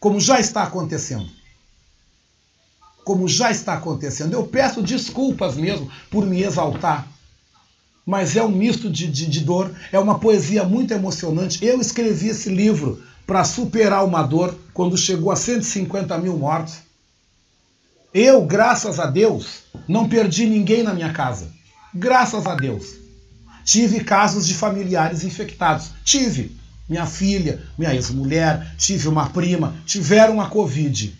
Como já está acontecendo. Como já está acontecendo. Eu peço desculpas mesmo por me exaltar. Mas é um misto de, de, de dor, é uma poesia muito emocionante. Eu escrevi esse livro para superar uma dor quando chegou a 150 mil mortos. Eu, graças a Deus, não perdi ninguém na minha casa. Graças a Deus. Tive casos de familiares infectados. Tive. Minha filha, minha ex-mulher, tive uma prima, tiveram a Covid.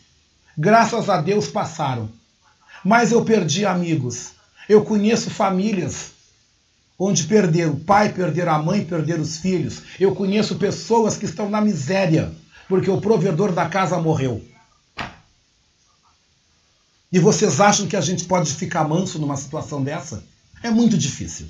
Graças a Deus passaram. Mas eu perdi amigos. Eu conheço famílias onde perderam o pai, perderam a mãe, perderam os filhos. Eu conheço pessoas que estão na miséria porque o provedor da casa morreu. E vocês acham que a gente pode ficar manso numa situação dessa? É muito difícil.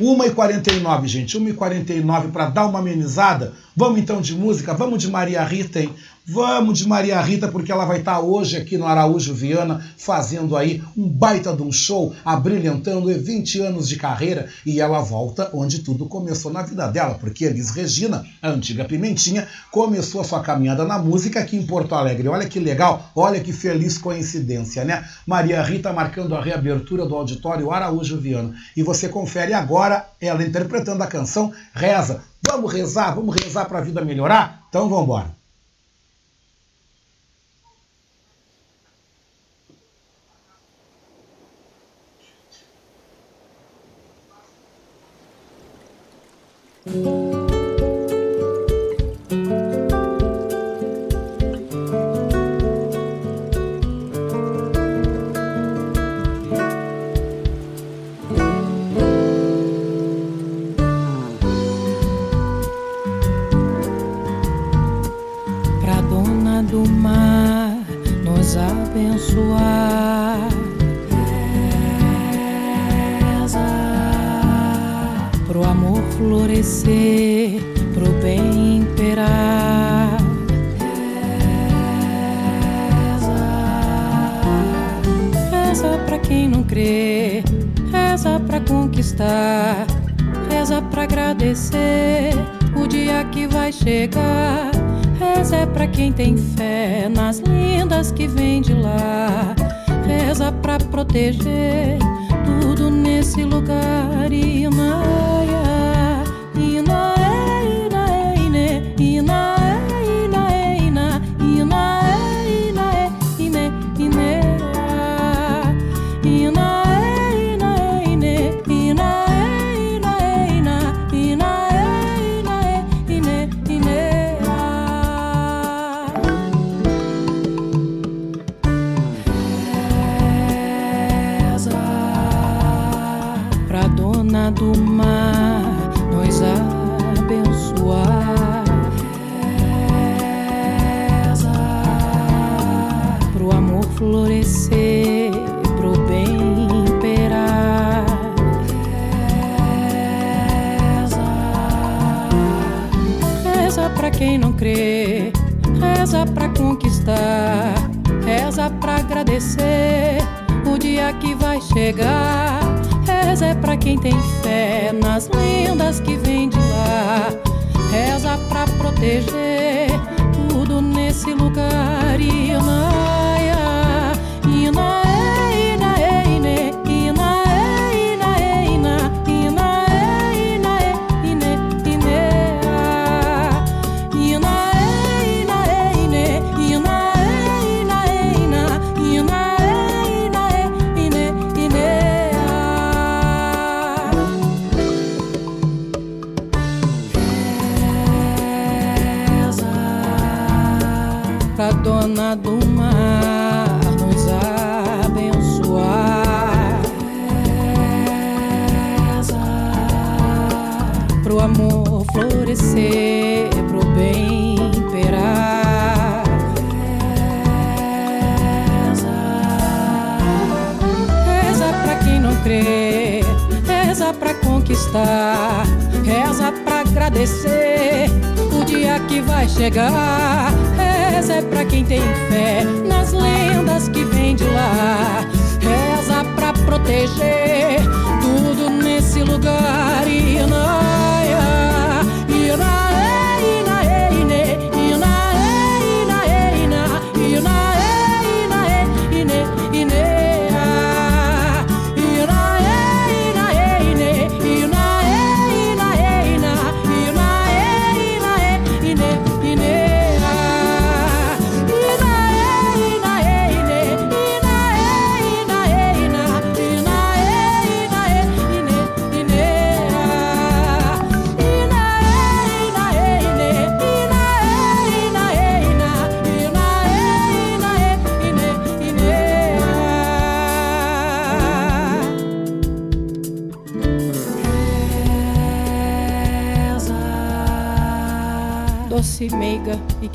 1h49, gente, 1h49 para dar uma amenizada. Vamos então de música, vamos de Maria Rita, hein? Vamos de Maria Rita, porque ela vai estar hoje aqui no Araújo Viana, fazendo aí um baita de um show, abrilhantando 20 anos de carreira, e ela volta onde tudo começou na vida dela, porque Elis Regina, a antiga Pimentinha, começou a sua caminhada na música aqui em Porto Alegre. Olha que legal, olha que feliz coincidência, né? Maria Rita marcando a reabertura do auditório Araújo Viana. E você confere agora ela interpretando a canção Reza. Vamos rezar, vamos rezar para a vida melhorar? Então vamos embora.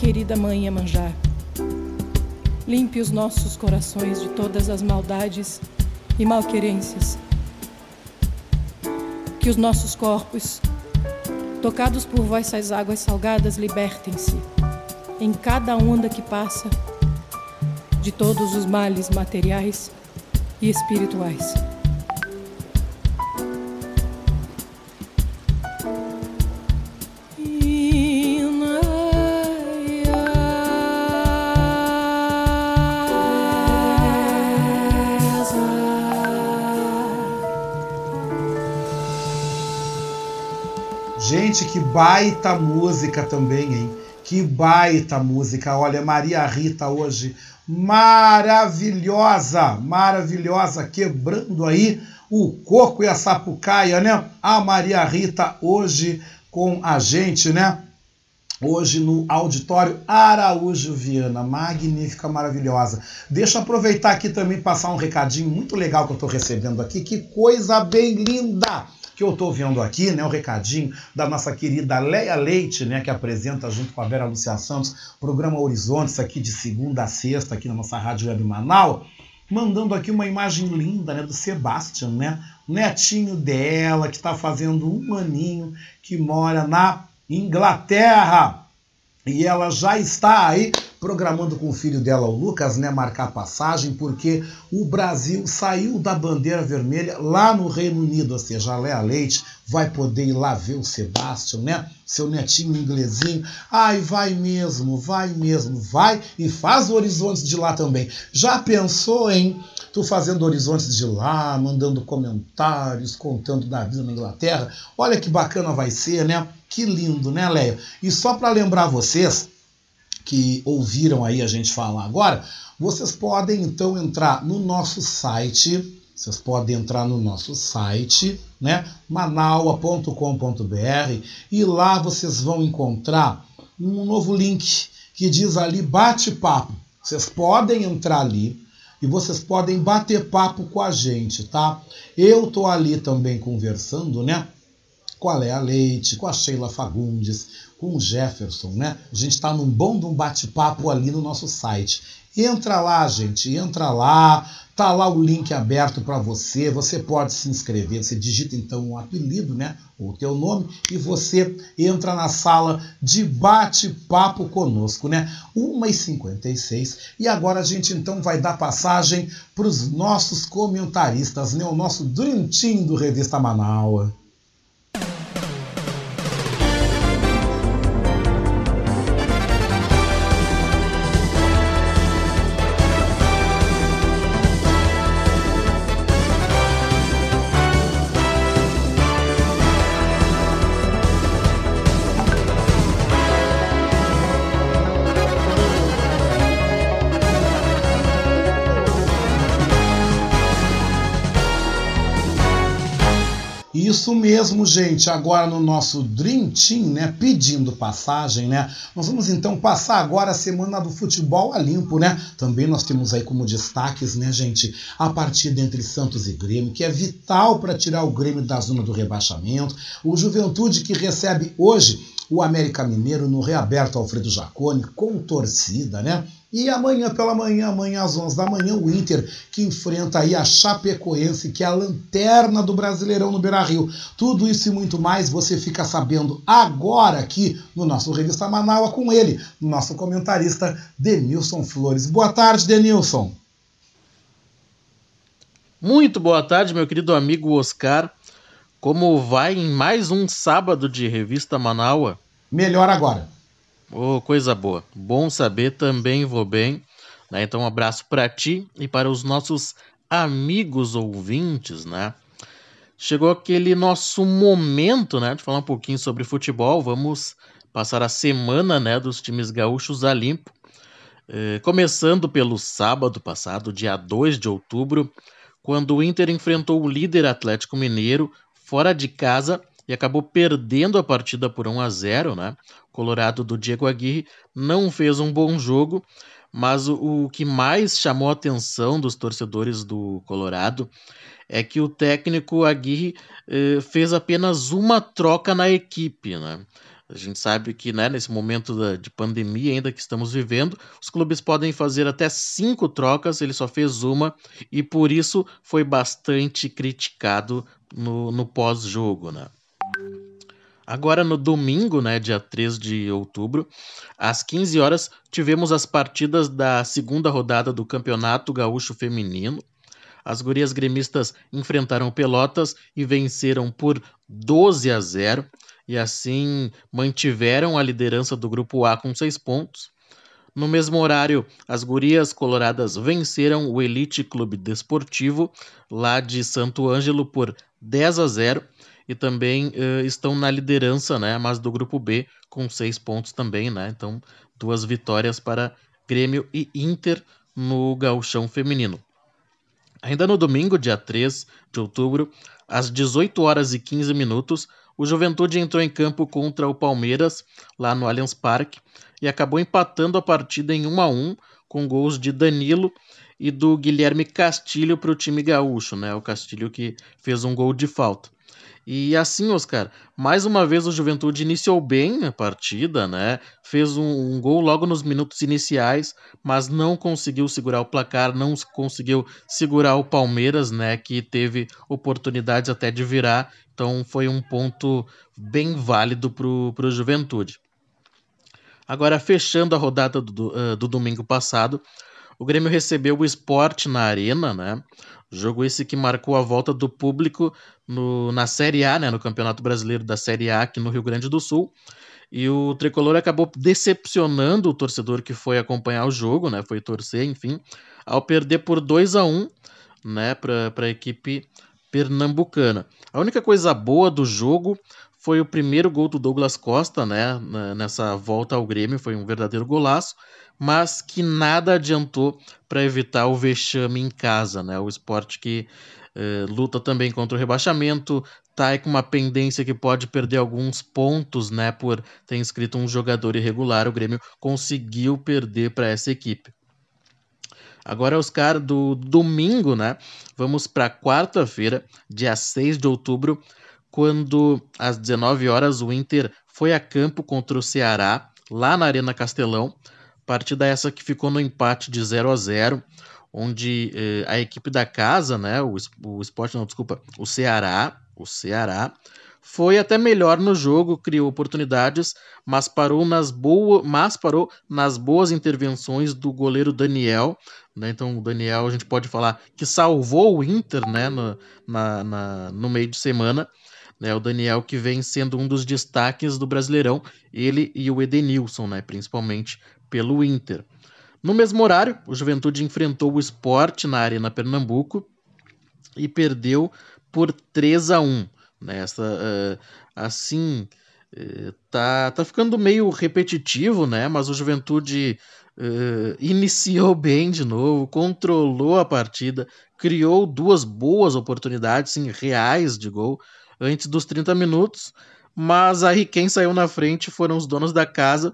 Querida mãe Iemanjá, limpe os nossos corações de todas as maldades e malquerências. Que os nossos corpos, tocados por vossas águas salgadas, libertem-se em cada onda que passa de todos os males materiais e espirituais. Baita música também, hein? Que baita música. Olha, Maria Rita hoje maravilhosa, maravilhosa, quebrando aí o coco e a sapucaia, né? A Maria Rita hoje com a gente, né? Hoje no auditório Araújo Viana, magnífica, maravilhosa. Deixa eu aproveitar aqui também passar um recadinho muito legal que eu estou recebendo aqui. Que coisa bem linda! Que eu estou vendo aqui, né, o recadinho da nossa querida Leia Leite, né, que apresenta junto com a Vera Lucia Santos o programa Horizontes aqui de segunda a sexta aqui na nossa Rádio Web Manaus, mandando aqui uma imagem linda, né, do Sebastian, né, netinho dela que está fazendo um aninho, que mora na Inglaterra. E ela já está aí programando com o filho dela, o Lucas, né, marcar passagem, porque o Brasil saiu da bandeira vermelha lá no Reino Unido, ou seja, a Lea Leite vai poder ir lá ver o Sebastião, né? Seu netinho inglesinho. Ai, vai mesmo, vai mesmo, vai e faz o Horizontes de lá também. Já pensou em tu fazendo Horizontes de lá, mandando comentários, contando da vida na Inglaterra? Olha que bacana vai ser, né? Que lindo, né, Leia? E só para lembrar vocês, que ouviram aí a gente falar agora, vocês podem então entrar no nosso site, vocês podem entrar no nosso site, né, manaua.com.br e lá vocês vão encontrar um novo link que diz ali bate-papo. Vocês podem entrar ali e vocês podem bater papo com a gente, tá? Eu tô ali também conversando, né? Com a Lea Leite, com a Sheila Fagundes, com o Jefferson, né? A gente está num bom de um bate-papo ali no nosso site. Entra lá, gente, entra lá, tá lá o link aberto para você, você pode se inscrever, você digita então um apelido, né, o teu nome e você entra na sala de bate-papo conosco, né? 1h56 e agora a gente então vai dar passagem para os nossos comentaristas, né, o nosso Dream Team do Revista Manaus. Isso mesmo, gente. Agora no nosso Dream Team, né, pedindo passagem, né? Nós vamos então passar agora a semana do futebol a limpo, né? Também nós temos aí como destaques, né, gente, a partida entre Santos e Grêmio, que é vital para tirar o Grêmio da zona do rebaixamento. O Juventude que recebe hoje o América Mineiro no reaberto Alfredo Jacone com torcida, né? E amanhã pela manhã, amanhã às 11 da manhã, o Inter que enfrenta aí a Chapecoense, que é a lanterna do Brasileirão no Beira-Rio. Tudo isso e muito mais você fica sabendo agora aqui no nosso Revista Manaus com ele, nosso comentarista Denilson Flores. Boa tarde, Denilson. Muito boa tarde, meu querido amigo Oscar. Como vai em mais um sábado de Revista Manaua? Melhor agora. Oh, coisa boa. Bom saber, também vou bem. Né? Então, um abraço para ti e para os nossos amigos ouvintes, né? Chegou aquele nosso momento, né, de falar um pouquinho sobre futebol. Vamos passar a semana, né, dos times gaúchos a limpo. Eh, começando pelo sábado passado, dia 2 de outubro, quando o Inter enfrentou o líder Atlético Mineiro fora de casa e acabou perdendo a partida por 1 a 0, né? Colorado do Diego Aguirre não fez um bom jogo, mas o, o que mais chamou a atenção dos torcedores do Colorado é que o técnico Aguirre eh, fez apenas uma troca na equipe, né? A gente sabe que né, nesse momento da, de pandemia ainda que estamos vivendo, os clubes podem fazer até cinco trocas, ele só fez uma e por isso foi bastante criticado no, no pós-jogo. Né? Agora no domingo, né, dia 3 de outubro, às 15 horas, tivemos as partidas da segunda rodada do Campeonato Gaúcho Feminino. As gurias gremistas enfrentaram Pelotas e venceram por 12 a 0 e assim mantiveram a liderança do grupo A com seis pontos. No mesmo horário, as gurias coloradas venceram o Elite Clube Desportivo lá de Santo Ângelo por 10 a 0 e também uh, estão na liderança, né, mas do grupo B com seis pontos também, né? Então, duas vitórias para Grêmio e Inter no Gauchão Feminino. Ainda no domingo, dia 3 de outubro, às 18 horas e 15 minutos, o Juventude entrou em campo contra o Palmeiras, lá no Allianz Parque, e acabou empatando a partida em 1 a 1 com gols de Danilo e do Guilherme Castilho para o time gaúcho, né? O Castilho que fez um gol de falta. E assim, Oscar, mais uma vez o Juventude iniciou bem a partida, né? Fez um, um, gol logo nos minutos iniciais, mas não conseguiu segurar o placar, não conseguiu segurar o Palmeiras, né? Que teve oportunidades até de virar. Então foi um ponto bem válido para o Juventude. Agora, fechando a rodada do, uh, do domingo passado, o Grêmio recebeu o esporte na Arena, né? Jogo esse que marcou a volta do público no, na Série A, né, no Campeonato Brasileiro da Série A aqui no Rio Grande do Sul. E o tricolor acabou decepcionando o torcedor que foi acompanhar o jogo, né, foi torcer, enfim, ao perder por 2 a 1 né, para a equipe pernambucana. A única coisa boa do jogo foi o primeiro gol do Douglas Costa, né, nessa volta ao Grêmio, foi um verdadeiro golaço mas que nada adiantou para evitar o vexame em casa, né? O esporte que eh, luta também contra o rebaixamento, tá com uma pendência que pode perder alguns pontos, né? Por ter inscrito um jogador irregular, o Grêmio conseguiu perder para essa equipe. Agora, Oscar, do domingo, né? Vamos para quarta-feira, dia 6 de outubro, quando às 19 horas o Inter foi a campo contra o Ceará, lá na Arena Castelão. Partida essa que ficou no empate de 0 a 0 onde eh, a equipe da casa, né, o, o esporte, não, desculpa, o Ceará, o Ceará, foi até melhor no jogo, criou oportunidades, mas parou nas, boa, mas parou nas boas intervenções do goleiro Daniel. Né? Então, o Daniel, a gente pode falar que salvou o Inter né? no, na, na, no meio de semana. Né? O Daniel que vem sendo um dos destaques do Brasileirão, ele e o Edenilson, né? principalmente pelo Inter. No mesmo horário, o Juventude enfrentou o Sport na Arena Pernambuco e perdeu por 3 a 1 nessa uh, assim uh, tá, tá ficando meio repetitivo, né? Mas o Juventude uh, iniciou bem de novo, controlou a partida, criou duas boas oportunidades sim, reais de gol antes dos 30 minutos. Mas aí quem saiu na frente foram os donos da casa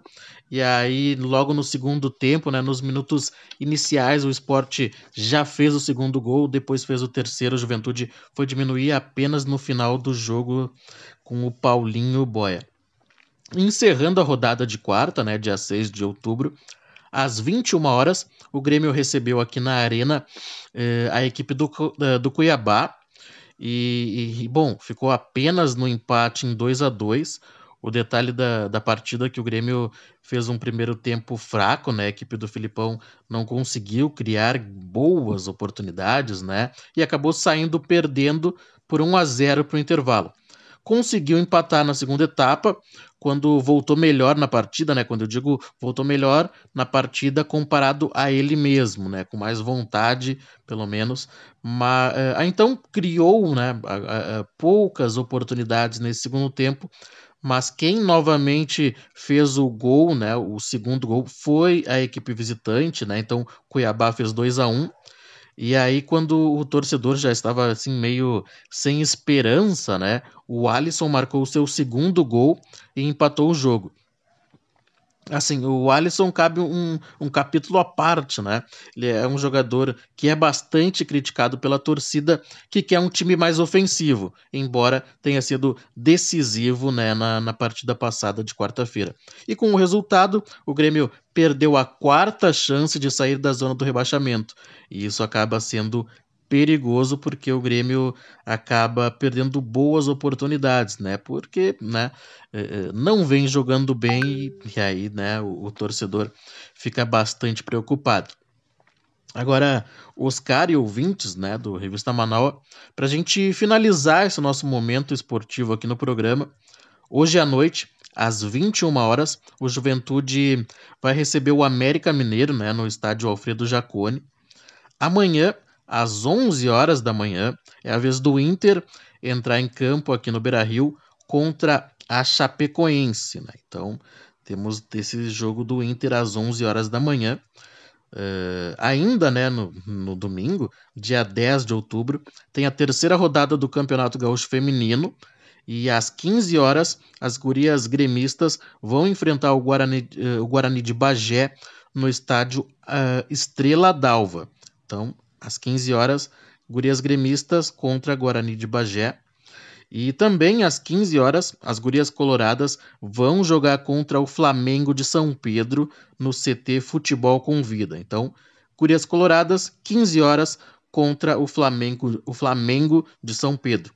e aí, logo no segundo tempo, né, nos minutos iniciais, o esporte já fez o segundo gol, depois fez o terceiro. A Juventude foi diminuir apenas no final do jogo com o Paulinho Boia. Encerrando a rodada de quarta, né, dia 6 de outubro, às 21 horas, o Grêmio recebeu aqui na Arena eh, a equipe do, do Cuiabá. E, e, bom, ficou apenas no empate em 2 a 2 o detalhe da, da partida é que o Grêmio fez um primeiro tempo fraco, né? A equipe do Filipão não conseguiu criar boas oportunidades, né? E acabou saindo perdendo por 1 a 0 para o intervalo. Conseguiu empatar na segunda etapa, quando voltou melhor na partida, né? Quando eu digo voltou melhor na partida comparado a ele mesmo, né? Com mais vontade, pelo menos. Mas, uh, então criou, né? Poucas oportunidades nesse segundo tempo, mas quem novamente fez o gol, né, o segundo gol, foi a equipe visitante, né? Então Cuiabá fez 2 a 1 e aí, quando o torcedor já estava assim meio sem esperança, né? O Alisson marcou o seu segundo gol e empatou o jogo assim, o Alisson cabe um, um capítulo à parte, né? Ele é um jogador que é bastante criticado pela torcida, que quer um time mais ofensivo, embora tenha sido decisivo né, na, na partida passada de quarta-feira. E com o resultado, o Grêmio perdeu a quarta chance de sair da zona do rebaixamento. E isso acaba sendo perigoso porque o Grêmio acaba perdendo boas oportunidades, né? Porque, né, eh, eh, não vem jogando bem e aí, né, o, o torcedor fica bastante preocupado. Agora, Oscar e ouvintes, né, do Revista Manaus, para a gente finalizar esse nosso momento esportivo aqui no programa, hoje à noite, às 21 horas, o Juventude vai receber o América Mineiro, né, no estádio Alfredo Jacone. Amanhã, às 11 horas da manhã. É a vez do Inter entrar em campo aqui no Beira-Rio contra a Chapecoense. Né? Então, temos esse jogo do Inter às 11 horas da manhã. Uh, ainda né, no, no, domingo, dia 10 de outubro, tem a terceira rodada do Campeonato Gaúcho Feminino. E às 15 horas, as gurias gremistas vão enfrentar o Guarani, uh, o Guarani de Bagé no estádio uh, Estrela d'Alva. Então, às 15 horas, Gurias Gremistas contra Guarani de Bagé. E também às 15 horas, as Gurias Coloradas vão jogar contra o Flamengo de São Pedro no CT Futebol com Vida. Então, Gurias Coloradas, 15 horas contra o Flamengo, o Flamengo de São Pedro.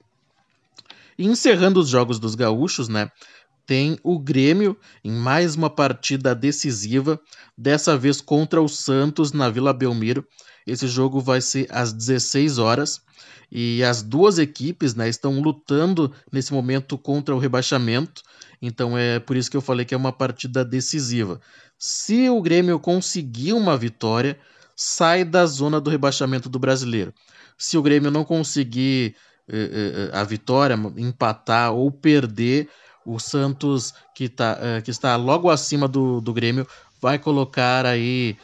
E encerrando os jogos dos gaúchos, né? Tem o Grêmio em mais uma partida decisiva, dessa vez contra o Santos na Vila Belmiro, esse jogo vai ser às 16 horas e as duas equipes né, estão lutando nesse momento contra o rebaixamento. Então é por isso que eu falei que é uma partida decisiva. Se o Grêmio conseguir uma vitória, sai da zona do rebaixamento do brasileiro. Se o Grêmio não conseguir eh, eh, eh a vitória, empatar ou perder, o Santos, que, tá, eh, que está logo acima do, do Grêmio, vai colocar aí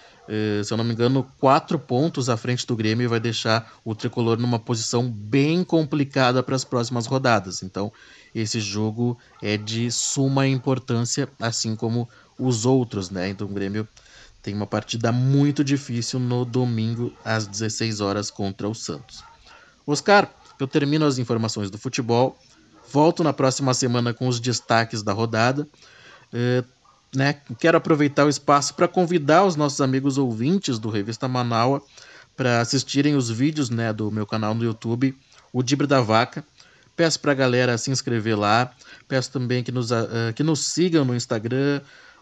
se eu não me engano, quatro pontos à frente do Grêmio e vai deixar o tricolor numa posição bem complicada para as próximas rodadas. Então, esse jogo é de suma importância, assim como os outros, né? Então, o Grêmio tem uma partida muito difícil no domingo às 16 horas contra o Santos. Oscar, eu termino as informações do futebol Volto na próxima semana com os destaques da rodada. É, né, quero aproveitar o espaço para convidar os nossos amigos ouvintes do Revista Manaua para assistirem os vídeos né, do meu canal no YouTube, o Dibre da Vaca. Peço para a galera se inscrever lá. Peço também que nos, uh, que nos sigam no Instagram,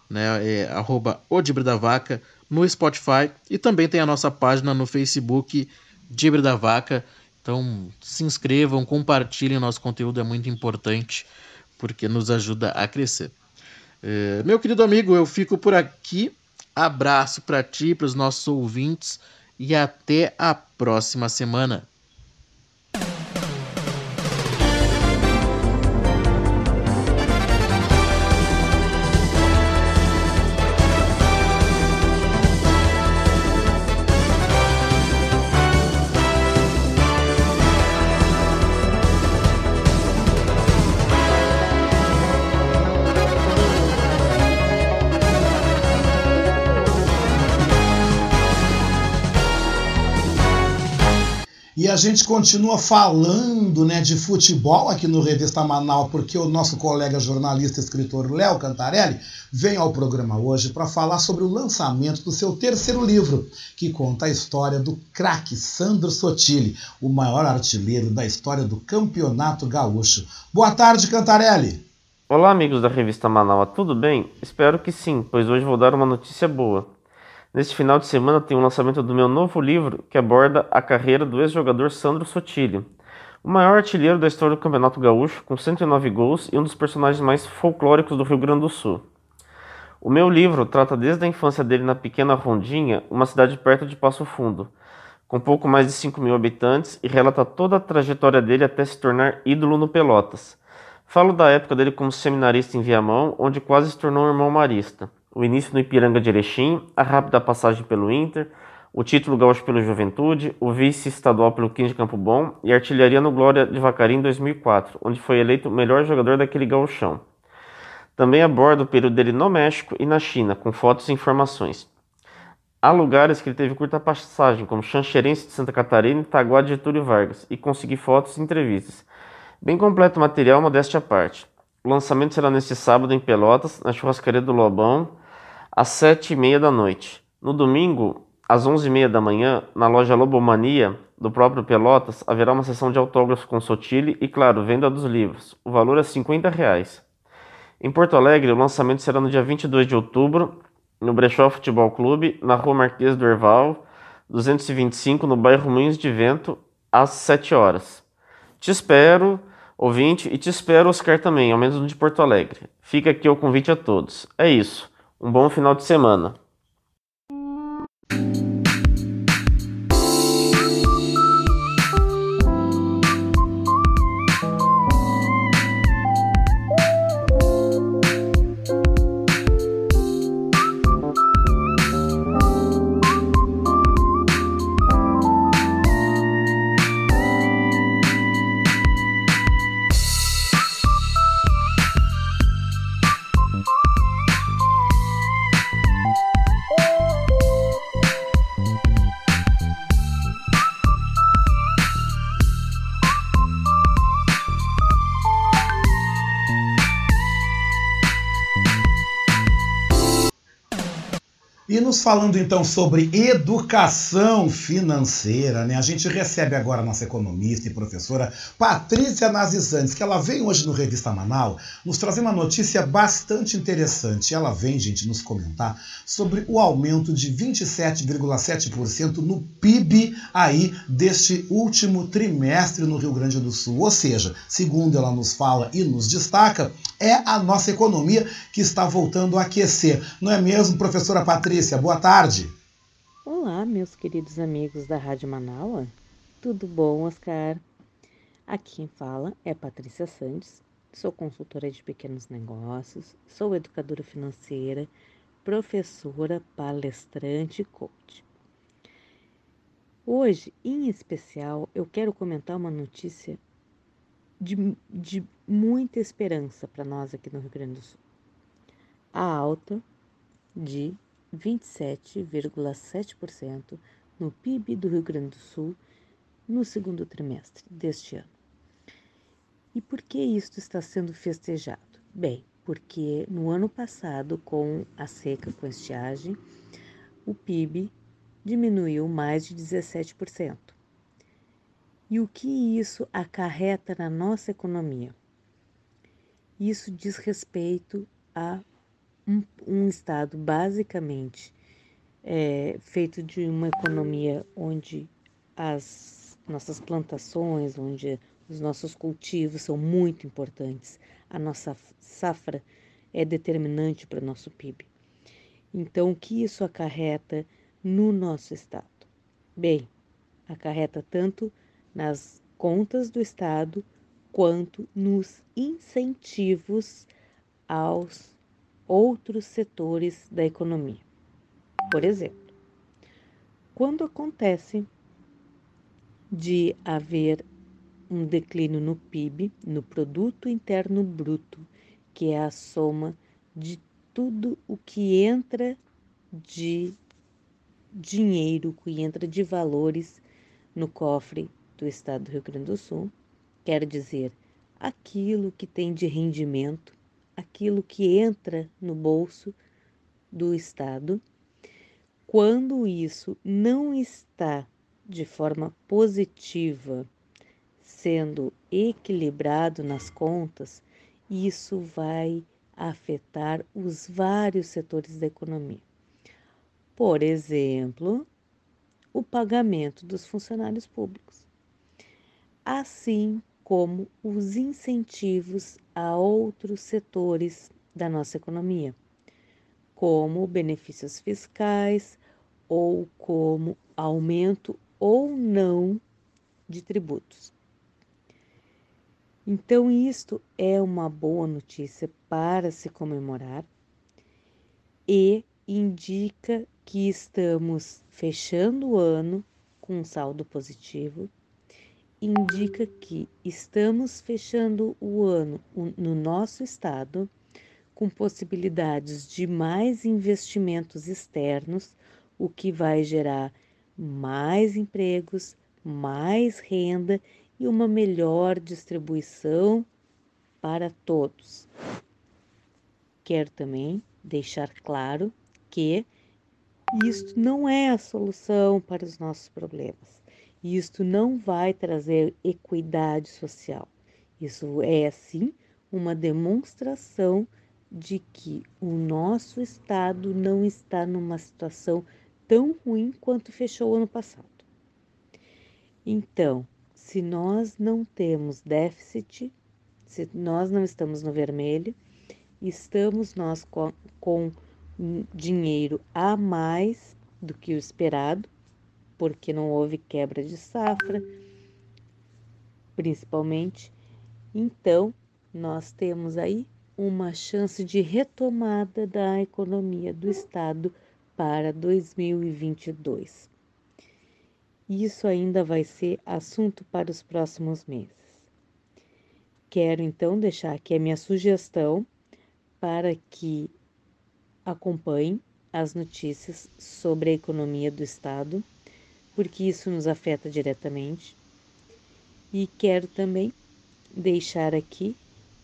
né, é, arroba da Vaca, no Spotify. E também tem a nossa página no Facebook, Dibre da Vaca. Então se inscrevam, compartilhem nosso conteúdo, é muito importante, porque nos ajuda a crescer. É, meu querido amigo, eu fico por aqui. Abraço para ti, para os nossos ouvintes e até a próxima semana. Gente continua falando né, de futebol aqui no Revista Manaus, porque o nosso colega jornalista e escritor Léo Cantarelli vem ao programa hoje para falar sobre o lançamento do seu terceiro livro, que conta a história do craque Sandro Sotile, o maior artilheiro da história do Campeonato Gaúcho. Boa tarde, Cantarelli! Olá, amigos da Revista Manaus, tudo bem? Espero que sim, pois hoje vou dar uma notícia boa. Neste final de semana tem o lançamento do meu novo livro que aborda a carreira do ex-jogador Sandro Sotilho, o maior artilheiro da história do Campeonato Gaúcho, com 109 gols e um dos personagens mais folclóricos do Rio Grande do Sul. O meu livro trata desde a infância dele na pequena Rondinha, uma cidade perto de Passo Fundo, com pouco mais de 5 mil habitantes, e relata toda a trajetória dele até se tornar ídolo no Pelotas. Falo da época dele como seminarista em Viamão, onde quase se tornou um irmão marista o início no Ipiranga de Erechim, a rápida passagem pelo Inter, o título gaúcho pelo Juventude, o vice-estadual pelo 15 de Campo Bom e a artilharia no Glória de Vacarim em 2004, onde foi eleito o melhor jogador daquele gauchão. Também aborda o período dele no México e na China, com fotos e informações. Há lugares que ele teve curta passagem, como Xanxerense de Santa Catarina e Taguá de Getúlio Vargas, e consegui fotos e entrevistas. Bem completo o material, modéstia à parte. O lançamento será neste sábado em Pelotas, na churrascaria do Lobão, às sete e meia da noite. No domingo, às onze e meia da manhã, na loja Lobomania do próprio Pelotas, haverá uma sessão de autógrafos com Sotile e, claro, venda dos livros. O valor é 50 reais. Em Porto Alegre, o lançamento será no dia 22 de outubro, no Brechó Futebol Clube, na rua Marquês do Herval, 225, no bairro Moinhos de Vento, às 7 horas. Te espero, ouvinte, e te espero, Oscar, também, ao menos no de Porto Alegre. Fica aqui o convite a todos. É isso. Um bom final de semana. Falando então sobre educação financeira, né? A gente recebe agora a nossa economista e professora Patrícia Nazizantes, que ela vem hoje no Revista Manaus nos trazer uma notícia bastante interessante. Ela vem, gente, nos comentar sobre o aumento de 27,7% no PIB aí deste último trimestre no Rio Grande do Sul. Ou seja, segundo ela nos fala e nos destaca, é a nossa economia que está voltando a aquecer. Não é mesmo, professora Patrícia? boa tarde. Olá, meus queridos amigos da Rádio Manaua. Tudo bom, Oscar? Aqui quem fala é Patrícia Santos, sou consultora de pequenos negócios, sou educadora financeira, professora, palestrante e coach. Hoje, em especial, eu quero comentar uma notícia de, de muita esperança para nós aqui no Rio Grande do Sul. A alta de 27,7% no PIB do Rio Grande do Sul no segundo trimestre deste ano. E por que isto está sendo festejado? Bem, porque no ano passado, com a seca, com a estiagem, o PIB diminuiu mais de 17%. E o que isso acarreta na nossa economia? Isso diz respeito a um, um Estado basicamente é, feito de uma economia onde as nossas plantações, onde os nossos cultivos são muito importantes, a nossa safra é determinante para o nosso PIB. Então, o que isso acarreta no nosso Estado? Bem, acarreta tanto nas contas do Estado quanto nos incentivos aos outros setores da economia. Por exemplo, quando acontece de haver um declínio no PIB, no produto interno bruto, que é a soma de tudo o que entra de dinheiro, que entra de valores no cofre do estado do Rio Grande do Sul, quer dizer, aquilo que tem de rendimento, aquilo que entra no bolso do estado, quando isso não está de forma positiva sendo equilibrado nas contas, isso vai afetar os vários setores da economia. Por exemplo, o pagamento dos funcionários públicos, assim como os incentivos a outros setores da nossa economia, como benefícios fiscais ou como aumento ou não de tributos. Então, isto é uma boa notícia para se comemorar e indica que estamos fechando o ano com saldo positivo, indica que estamos fechando o ano no nosso estado com possibilidades de mais investimentos externos, o que vai gerar mais empregos, mais renda e uma melhor distribuição para todos. Quero também deixar claro que isto não é a solução para os nossos problemas. Isto não vai trazer equidade social. Isso é, sim, uma demonstração de que o nosso Estado não está numa situação tão ruim quanto fechou ano passado. Então, se nós não temos déficit, se nós não estamos no vermelho, estamos nós com, com dinheiro a mais do que o esperado, porque não houve quebra de safra, principalmente. Então, nós temos aí uma chance de retomada da economia do Estado para 2022. Isso ainda vai ser assunto para os próximos meses. Quero então deixar aqui a minha sugestão para que acompanhem as notícias sobre a economia do Estado, porque isso nos afeta diretamente. E quero também deixar aqui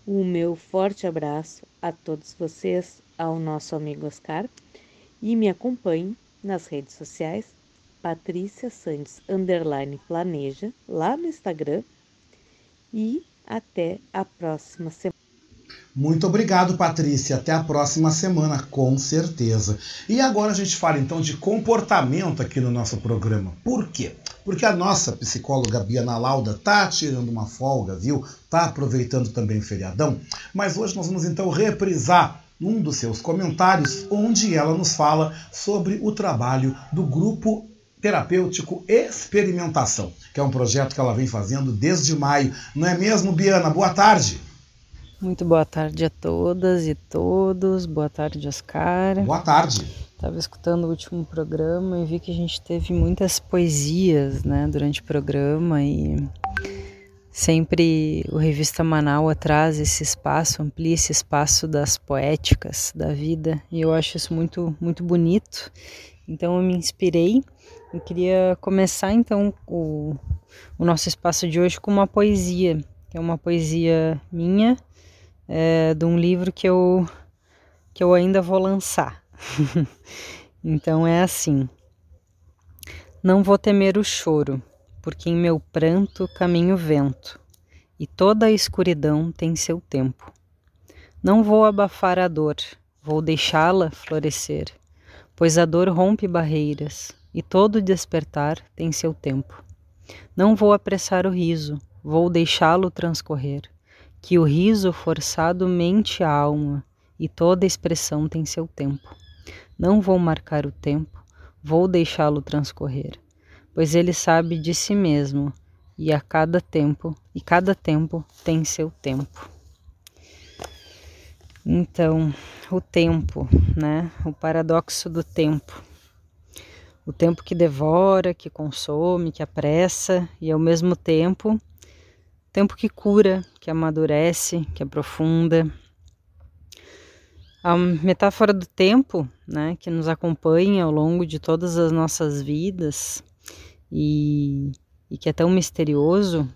o meu forte abraço a todos vocês, ao nosso amigo Oscar, e me acompanhe nas redes sociais Patrícia Santos underline planeja lá no Instagram e até a próxima semana. Muito obrigado, Patrícia. Até a próxima semana, com certeza. E agora a gente fala então de comportamento aqui no nosso programa. Por quê? Porque a nossa psicóloga Biana Lauda tá tirando uma folga, viu? Tá aproveitando também o feriadão. Mas hoje nós vamos então reprisar um dos seus comentários, onde ela nos fala sobre o trabalho do grupo terapêutico Experimentação, que é um projeto que ela vem fazendo desde maio. Não é mesmo, Biana? Boa tarde. Muito boa tarde a todas e todos. Boa tarde, Oscar. Boa tarde. Estava escutando o último programa e vi que a gente teve muitas poesias né, durante o programa e sempre o Revista Manaus traz esse espaço, amplia esse espaço das poéticas da vida e eu acho isso muito, muito bonito. Então eu me inspirei eu queria começar então o, o nosso espaço de hoje com uma poesia que é uma poesia minha, é, de um livro que eu, que eu ainda vou lançar. então é assim. Não vou temer o choro, porque em meu pranto caminha o vento, e toda a escuridão tem seu tempo. Não vou abafar a dor, vou deixá-la florescer, pois a dor rompe barreiras, e todo despertar tem seu tempo. Não vou apressar o riso, vou deixá-lo transcorrer, que o riso forçado mente a alma, e toda expressão tem seu tempo. Não vou marcar o tempo, vou deixá-lo transcorrer, pois ele sabe de si mesmo, e a cada tempo, e cada tempo tem seu tempo. Então, o tempo, né? O paradoxo do tempo. O tempo que devora, que consome, que apressa e ao mesmo tempo, tempo que cura, que amadurece, que aprofunda. A metáfora do tempo, né, que nos acompanha ao longo de todas as nossas vidas e, e que é tão misterioso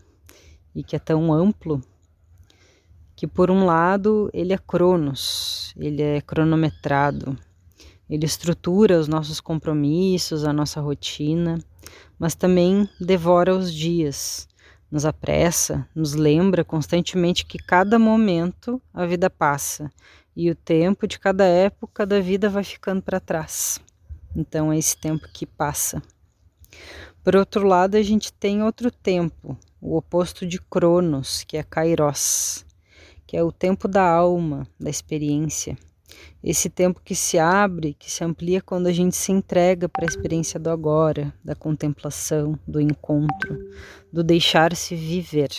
e que é tão amplo, que por um lado ele é cronos, ele é cronometrado, ele estrutura os nossos compromissos, a nossa rotina, mas também devora os dias, nos apressa, nos lembra constantemente que cada momento a vida passa e o tempo de cada época da vida vai ficando para trás. Então é esse tempo que passa. Por outro lado, a gente tem outro tempo, o oposto de Cronos, que é Kairos que é o tempo da alma, da experiência. Esse tempo que se abre, que se amplia quando a gente se entrega para a experiência do agora, da contemplação, do encontro, do deixar-se viver.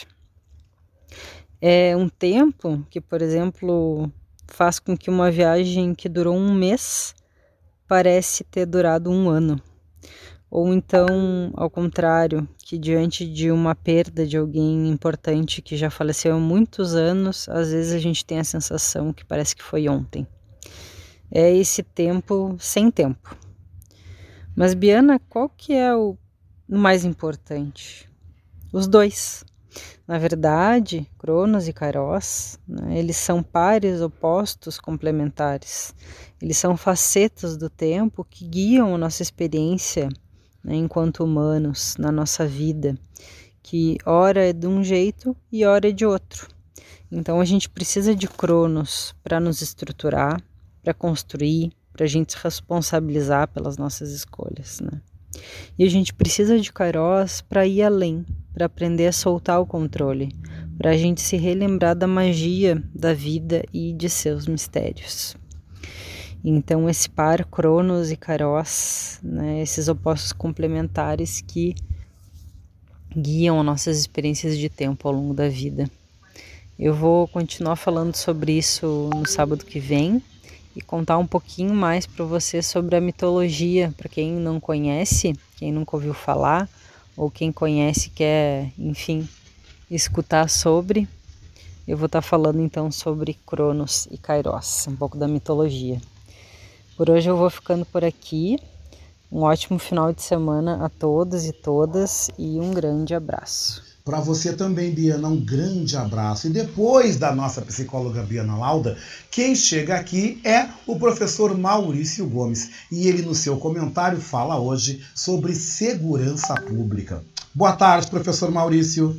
É um tempo que, por exemplo, faz com que uma viagem que durou um mês parece ter durado um ano. Ou então, ao contrário, que diante de uma perda de alguém importante que já faleceu há muitos anos, às vezes a gente tem a sensação que parece que foi ontem. É esse tempo sem tempo. Mas Biana, qual que é o mais importante? Os dois. Na verdade, Cronos e Kairos, né, eles são pares opostos complementares. Eles são facetas do tempo que guiam a nossa experiência né, enquanto humanos na nossa vida, que ora é de um jeito e ora é de outro. Então a gente precisa de Cronos para nos estruturar, para construir, para a gente se responsabilizar pelas nossas escolhas, né? E a gente precisa de Kairos para ir além, para aprender a soltar o controle, para a gente se relembrar da magia da vida e de seus mistérios. Então, esse par Cronos e Kairos, né, esses opostos complementares que guiam nossas experiências de tempo ao longo da vida. Eu vou continuar falando sobre isso no sábado que vem e contar um pouquinho mais para você sobre a mitologia, para quem não conhece, quem nunca ouviu falar, ou quem conhece quer, enfim, escutar sobre. Eu vou estar tá falando então sobre Cronos e Kairos, um pouco da mitologia. Por hoje eu vou ficando por aqui. Um ótimo final de semana a todos e todas e um grande abraço. Para você também, Biana, um grande abraço. E depois da nossa psicóloga Biana Lauda, quem chega aqui é o professor Maurício Gomes. E ele, no seu comentário, fala hoje sobre segurança pública. Boa tarde, professor Maurício.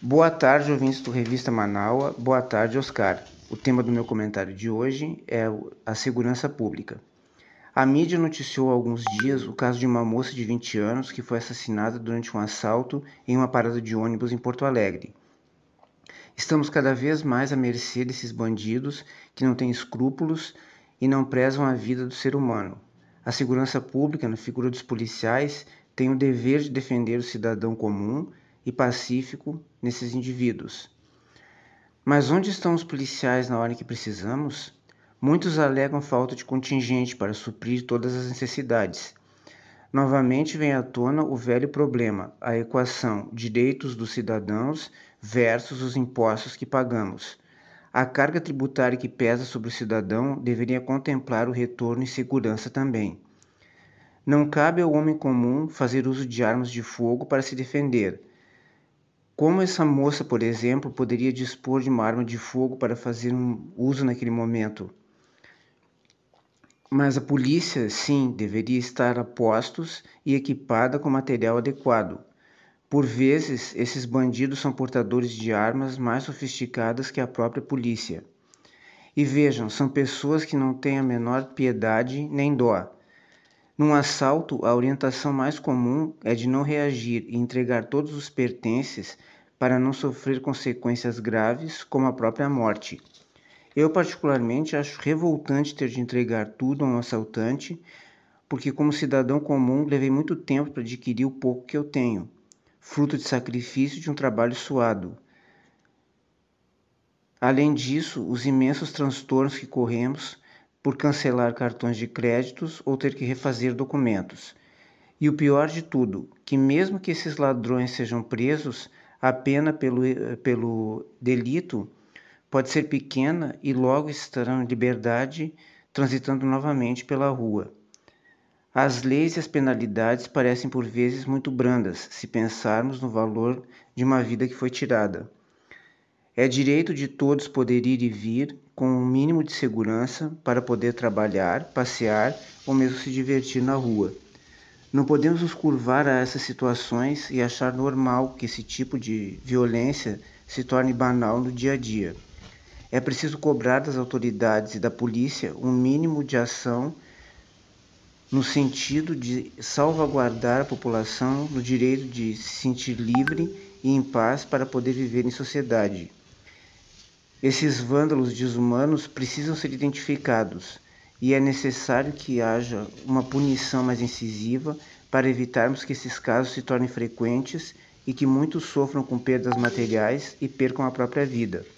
Boa tarde, ouvintes do Revista Manaua. Boa tarde, Oscar. O tema do meu comentário de hoje é a segurança pública. A mídia noticiou há alguns dias o caso de uma moça de 20 anos que foi assassinada durante um assalto em uma parada de ônibus em Porto Alegre. Estamos cada vez mais à mercê desses bandidos que não têm escrúpulos e não prezam a vida do ser humano. A segurança pública, na figura dos policiais, tem o dever de defender o cidadão comum e pacífico nesses indivíduos. Mas onde estão os policiais na hora que precisamos? Muitos alegam falta de contingente para suprir todas as necessidades. Novamente vem à tona o velho problema, a equação direitos dos cidadãos versus os impostos que pagamos. A carga tributária que pesa sobre o cidadão deveria contemplar o retorno e segurança também. Não cabe ao homem comum fazer uso de armas de fogo para se defender Como essa moça, por exemplo, poderia dispor de uma arma de fogo para fazer um uso naquele momento? Mas a polícia, sim, deveria estar a postos e equipada com material adequado. Por vezes, esses bandidos são portadores de armas mais sofisticadas que a própria polícia. E vejam, são pessoas que não têm a menor piedade nem dó. Num assalto, a orientação mais comum é de não reagir e entregar todos os pertences para não sofrer consequências graves, como a própria morte. Eu, particularmente, acho revoltante ter de entregar tudo a um assaltante, porque, como cidadão comum, levei muito tempo para adquirir o pouco que eu tenho, fruto de sacrifício de um trabalho suado. Além disso, os imensos transtornos que corremos por cancelar cartões de créditos ou ter que refazer documentos. E o pior de tudo, que mesmo que esses ladrões sejam presos, a pena pelo, pelo delito pode ser pequena e logo estarão em liberdade, transitando novamente pela rua. As leis e as penalidades parecem por vezes muito brandas, se pensarmos no valor de uma vida que foi tirada. É direito de todos poder ir e vir com um mínimo de segurança para poder trabalhar, passear ou mesmo se divertir na rua. Não podemos nos curvar a essas situações e achar normal que esse tipo de violência se torne banal no dia a dia. É preciso cobrar das autoridades e da polícia um mínimo de ação no sentido de salvaguardar a população no direito de se sentir livre e em paz para poder viver em sociedade. Esses vândalos desumanos precisam ser identificados e é necessário que haja uma punição mais incisiva para evitarmos que esses casos se tornem frequentes e que muitos sofram com perdas materiais e percam a própria vida.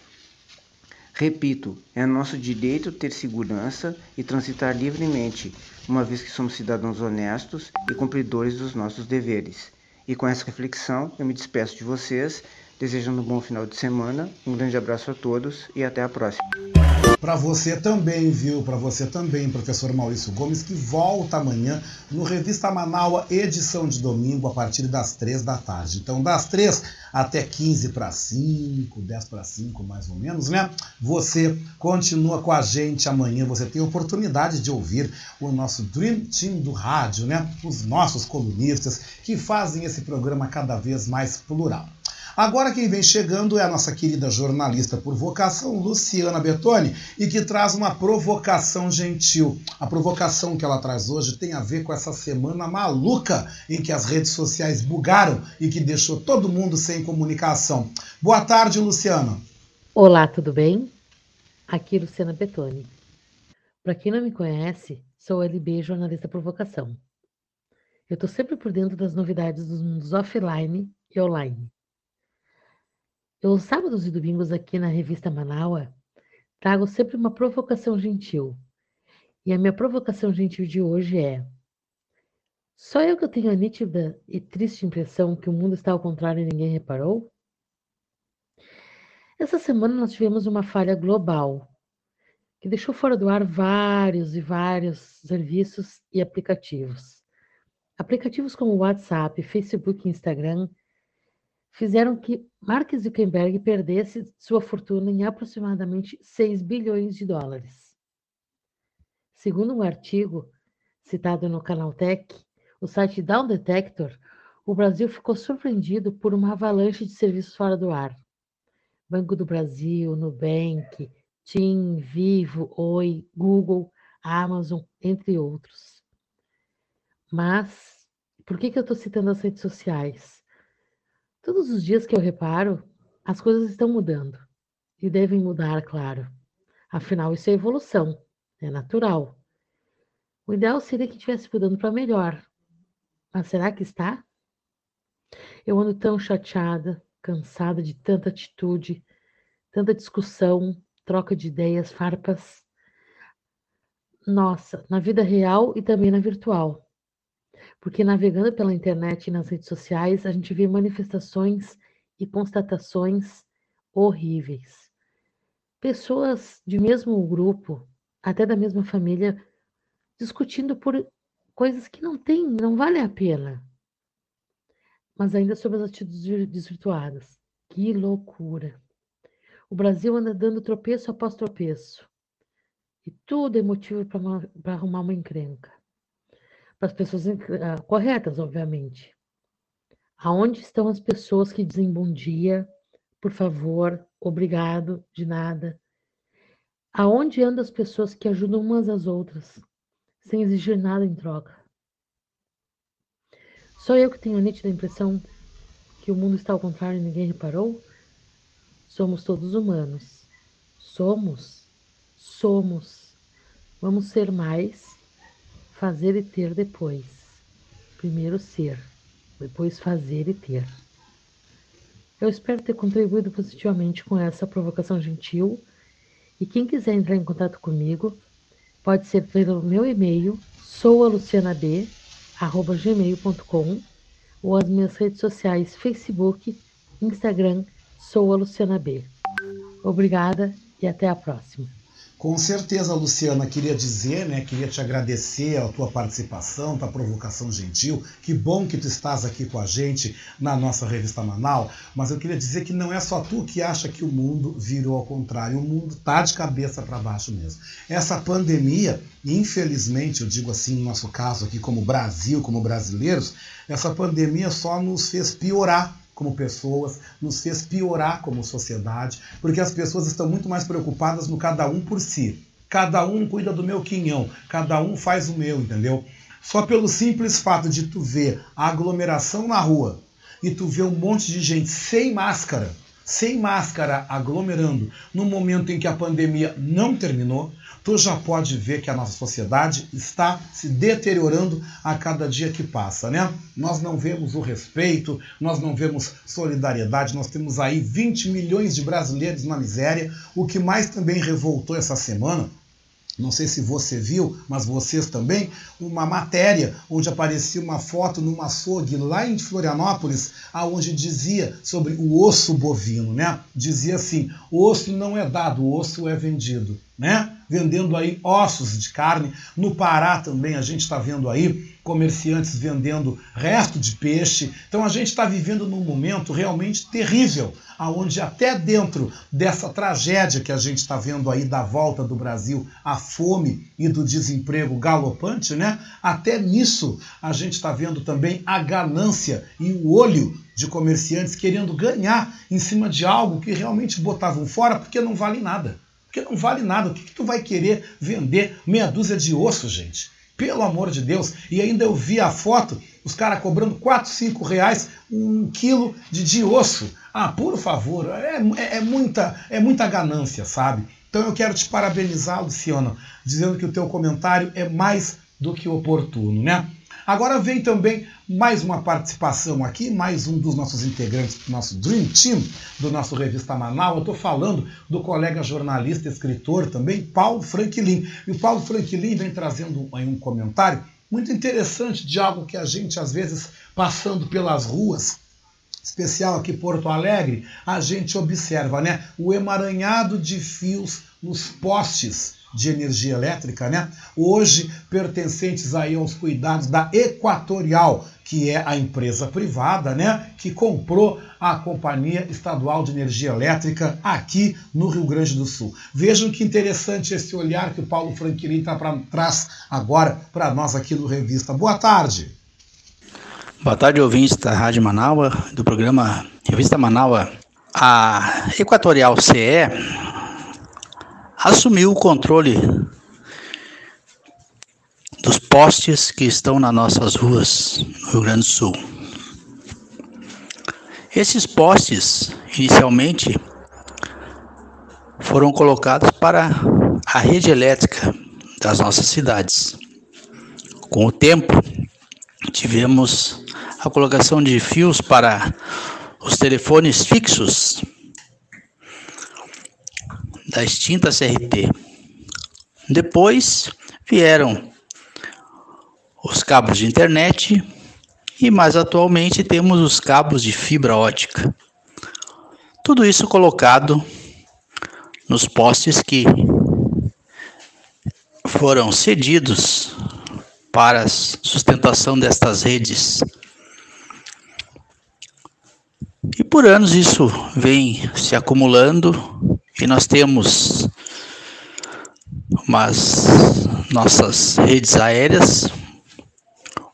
Repito, é nosso direito ter segurança e transitar livremente, uma vez que somos cidadãos honestos e cumpridores dos nossos deveres. E com essa reflexão, eu me despeço de vocês, desejando um bom final de semana, um grande abraço a todos e até a próxima. Para você também, viu? Para você também, professor Maurício Gomes, que volta amanhã no Revista Manaua, edição de domingo, a partir das três da tarde. Então, das três até 15 para 5, 10 para 5, mais ou menos, né? Você continua com a gente amanhã, você tem oportunidade de ouvir o nosso Dream Team do rádio, né? Os nossos colunistas que fazem esse programa cada vez mais plural. Agora quem vem chegando é a nossa querida jornalista por vocação, Luciana Bertoni, e que traz uma provocação gentil. A provocação que ela traz hoje tem a ver com essa semana maluca em que as redes sociais bugaram e que deixou todo mundo sem comunicação. Boa tarde, Luciana. Olá, tudo bem? Aqui Luciana Bertoni. Para quem não me conhece, sou LB jornalista por vocação. Eu estou sempre por dentro das novidades dos mundos offline e online. Eu, sábados e domingos aqui na revista Manaua, trago sempre uma provocação gentil. E a minha provocação gentil de hoje é: só eu que tenho a nítida e triste impressão que o mundo está ao contrário e ninguém reparou? Essa semana nós tivemos uma falha global que deixou fora do ar vários e vários serviços e aplicativos. Aplicativos como WhatsApp, Facebook e Instagram fizeram que Mark Zuckerberg perdesse sua fortuna em aproximadamente 6 bilhões de dólares. Segundo um artigo citado no Canaltech, o site Down Detector, o Brasil ficou surpreendido por uma avalanche de serviços fora do ar. Banco do Brasil, Nubank, TIM, Vivo, Oi, Google, Amazon, entre outros. Mas, por que, que eu estou citando as redes sociais? Todos os dias que eu reparo, as coisas estão mudando. E devem mudar, claro. Afinal, isso é evolução, é natural. O ideal seria que estivesse mudando para melhor. Mas será que está? Eu ando tão chateada, cansada de tanta atitude, tanta discussão, troca de ideias farpas. Nossa, na vida real e também na virtual porque navegando pela internet e nas redes sociais, a gente vê manifestações e constatações horríveis. Pessoas de mesmo grupo, até da mesma família, discutindo por coisas que não tem, não vale a pena. Mas ainda sobre as atitudes desvirtuadas. Que loucura! O Brasil anda dando tropeço após tropeço. E tudo é motivo para arrumar uma encrenca. Para as pessoas uh, corretas, obviamente. Aonde estão as pessoas que dizem bom dia, por favor, obrigado, de nada? Aonde andam as pessoas que ajudam umas às outras, sem exigir nada em troca? Só eu que tenho a nítida impressão que o mundo está ao contrário e ninguém reparou? Somos todos humanos. Somos. Somos. Vamos ser mais, fazer e ter depois. Primeiro ser, depois fazer e ter. Eu espero ter contribuído positivamente com essa provocação gentil. E quem quiser entrar em contato comigo, pode ser pelo meu e-mail, soualucianab.gmail.com ou as minhas redes sociais Facebook, Instagram Sou a Luciana B. Obrigada e até a próxima. Com certeza, Luciana, queria dizer, né, queria te agradecer a tua participação, tua provocação gentil. Que bom que tu estás aqui com a gente na nossa revista Manal, mas eu queria dizer que não é só tu que acha que o mundo virou ao contrário, o mundo tá de cabeça para baixo mesmo. Essa pandemia, infelizmente, eu digo assim, no nosso caso aqui como Brasil, como brasileiros, essa pandemia só nos fez piorar como pessoas, nos fez piorar como sociedade, porque as pessoas estão muito mais preocupadas no cada um por si. Cada um cuida do meu quinhão, cada um faz o meu, entendeu? Só pelo simples fato de tu ver a aglomeração na rua e tu ver um monte de gente sem máscara, sem máscara aglomerando, no momento em que a pandemia não terminou, tu já pode ver que a nossa sociedade está se deteriorando a cada dia que passa, né? Nós não vemos o respeito, nós não vemos solidariedade, nós temos aí 20 milhões de brasileiros na miséria. O que mais também revoltou essa semana não sei se você viu, mas vocês também, uma matéria onde aparecia uma foto numa açougue lá em Florianópolis, aonde dizia sobre o osso bovino, né? Dizia assim: osso não é dado, osso é vendido, né? Vendendo aí ossos de carne. No Pará também a gente está vendo aí comerciantes vendendo resto de peixe. Então a gente está vivendo num momento realmente terrível, aonde até dentro dessa tragédia que a gente está vendo aí da volta do Brasil, a fome e do desemprego galopante, né? Até nisso a gente está vendo também a ganância e o olho de comerciantes querendo ganhar em cima de algo que realmente botavam fora porque não vale nada. Porque não vale nada. O que, que tu vai querer vender meia dúzia de osso, gente? Pelo amor de Deus. E ainda eu vi a foto, os caras cobrando 4, 5 reais um quilo de, de osso. Ah, por favor, é, é, é, muita, é muita ganância, sabe? Então eu quero te parabenizar, Luciano, dizendo que o teu comentário é mais do que oportuno, né? Agora vem também mais uma participação aqui, mais um dos nossos integrantes do nosso Dream Team, do nosso Revista Manaus. Eu estou falando do colega jornalista, escritor também, Paulo Franklin. E o Paulo Franklin vem trazendo aí um comentário muito interessante de algo que a gente, às vezes, passando pelas ruas, especial aqui Porto Alegre, a gente observa, né? O emaranhado de fios nos postes de energia elétrica, né? Hoje pertencentes aí aos cuidados da Equatorial, que é a empresa privada, né, que comprou a Companhia Estadual de Energia Elétrica aqui no Rio Grande do Sul. Vejam que interessante esse olhar que o Paulo Franquilin tá pra, traz agora para nós aqui no Revista. Boa tarde. Boa tarde, ouvintes da Rádio Manaua, do programa Revista Manaua. A Equatorial CE assumiu o controle dos postes que estão nas nossas ruas no Rio Grande do Sul. Esses postes, inicialmente, foram colocados para a rede elétrica das nossas cidades. Com o tempo, tivemos a colocação de fios para os telefones fixos da extinta CRT. Depois vieram os cabos de internet e mais atualmente temos os cabos de fibra ótica. Tudo isso colocado nos postes que foram cedidos para a sustentação destas redes por anos isso vem se acumulando e nós temos umas nossas redes aéreas,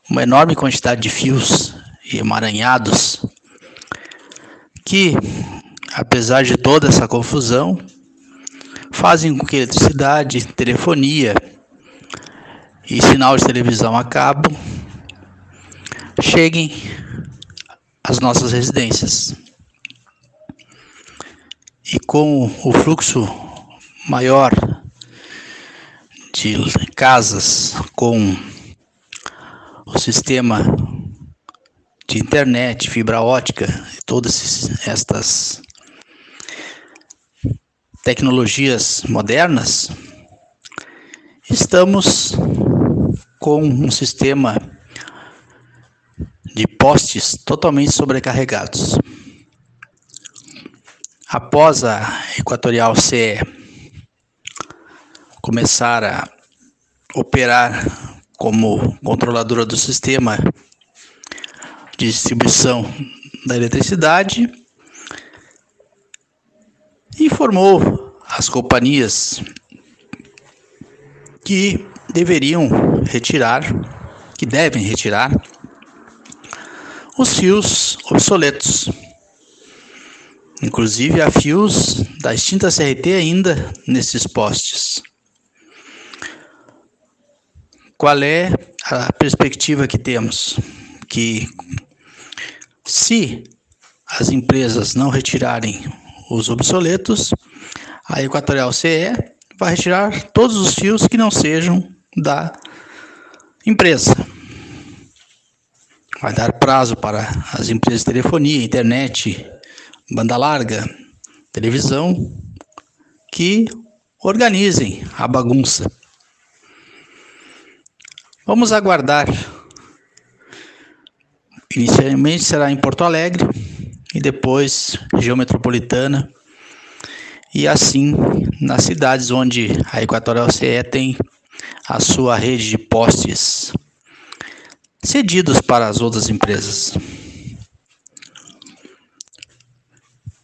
uma enorme quantidade de fios emaranhados que, apesar de toda essa confusão, fazem com que eletricidade, telefonia e sinal de televisão a cabo cheguem às nossas residências. E com o fluxo maior de casas com o sistema de internet, fibra ótica, todas estas tecnologias modernas, estamos com um sistema de postes totalmente sobrecarregados. Após a Equatorial CE começar a operar como controladora do sistema de distribuição da eletricidade, informou as companhias que deveriam retirar, que devem retirar os fios obsoletos. Inclusive há fios da extinta CRT ainda nesses postes. Qual é a perspectiva que temos? Que se as empresas não retirarem os obsoletos, a Equatorial CE vai retirar todos os fios que não sejam da empresa. Vai dar prazo para as empresas de telefonia, internet, banda larga, televisão, que organizem a bagunça. Vamos aguardar. Inicialmente será em Porto Alegre e depois região metropolitana e assim nas cidades onde a Equatorial CE tem a sua rede de postes cedidos para as outras empresas.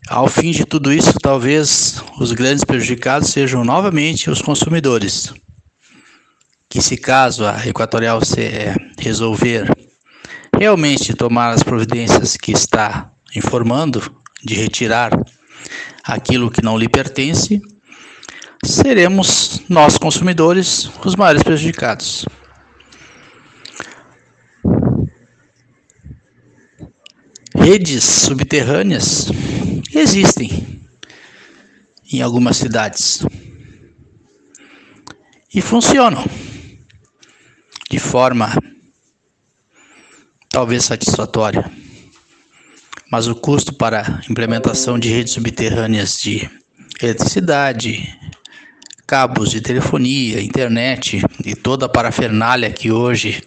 Ao fim de tudo isso, talvez os grandes prejudicados sejam novamente os consumidores, que se caso a Equatorial CE resolver realmente tomar as providências que está informando de retirar aquilo que não lhe pertence, seremos nós consumidores os maiores prejudicados. Redes subterrâneas existem em algumas cidades e funcionam de forma talvez satisfatória. Mas o custo para implementação de redes subterrâneas de eletricidade, cabos de telefonia, internet e toda a parafernália que hoje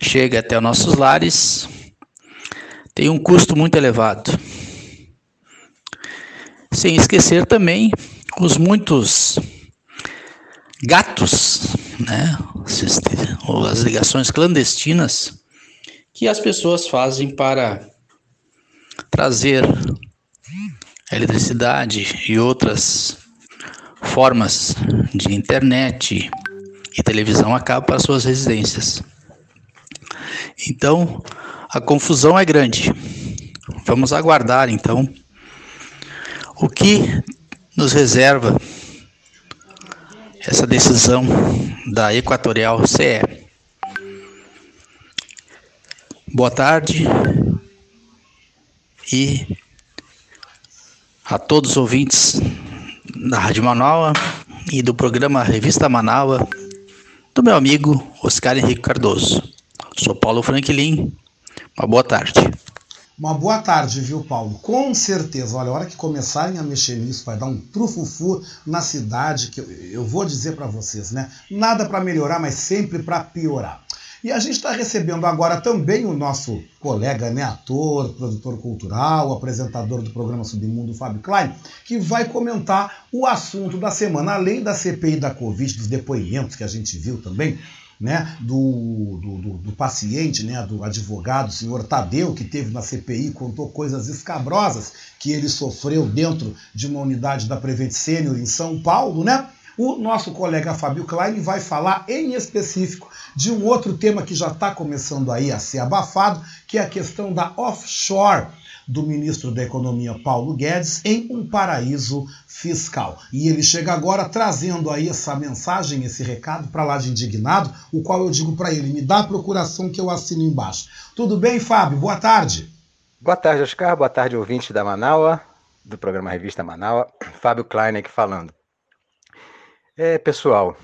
chega até os nossos lares tem um custo muito elevado. Sem esquecer também os muitos gatos, né? as ligações clandestinas que as pessoas fazem para trazer eletricidade e outras formas de internet e televisão a cabo para suas residências. Então, a confusão é grande. Vamos aguardar então o que nos reserva essa decisão da Equatorial CE. Boa tarde e a todos os ouvintes da Rádio Manaua e do programa Revista Manaua, do meu amigo Oscar Henrique Cardoso. Sou Paulo Franklin. Uma boa tarde. Uma boa tarde, viu, Paulo? Com certeza. Olha, a hora que começarem a mexer nisso, vai dar um trufufu na cidade, que eu, eu vou dizer para vocês, né? Nada para melhorar, mas sempre para piorar. E a gente está recebendo agora também o nosso colega, né, ator, produtor cultural, apresentador do programa Submundo, Fábio Klein, que vai comentar o assunto da semana, além da CPI da Covid, dos depoimentos que a gente viu também. Né, do, do, do, paciente, né, do advogado, o senhor Tadeu, que teve na CPI, contou coisas escabrosas que ele sofreu dentro de uma unidade da Prevent Senior em São Paulo, né? O nosso colega Fábio Klein vai falar em específico de um outro tema que já está começando aí a ser abafado, que é a questão da offshore do ministro da Economia Paulo Guedes em um paraíso fiscal. E ele chega agora trazendo aí essa mensagem, esse recado para lá de indignado, o qual eu digo para ele: me dá a procuração que eu assino embaixo. Tudo bem, Fábio? Boa tarde. Boa tarde, Oscar. Boa tarde, ouvinte da Manaua, do programa Revista Manaua. Fábio Klein aqui falando. É, pessoal,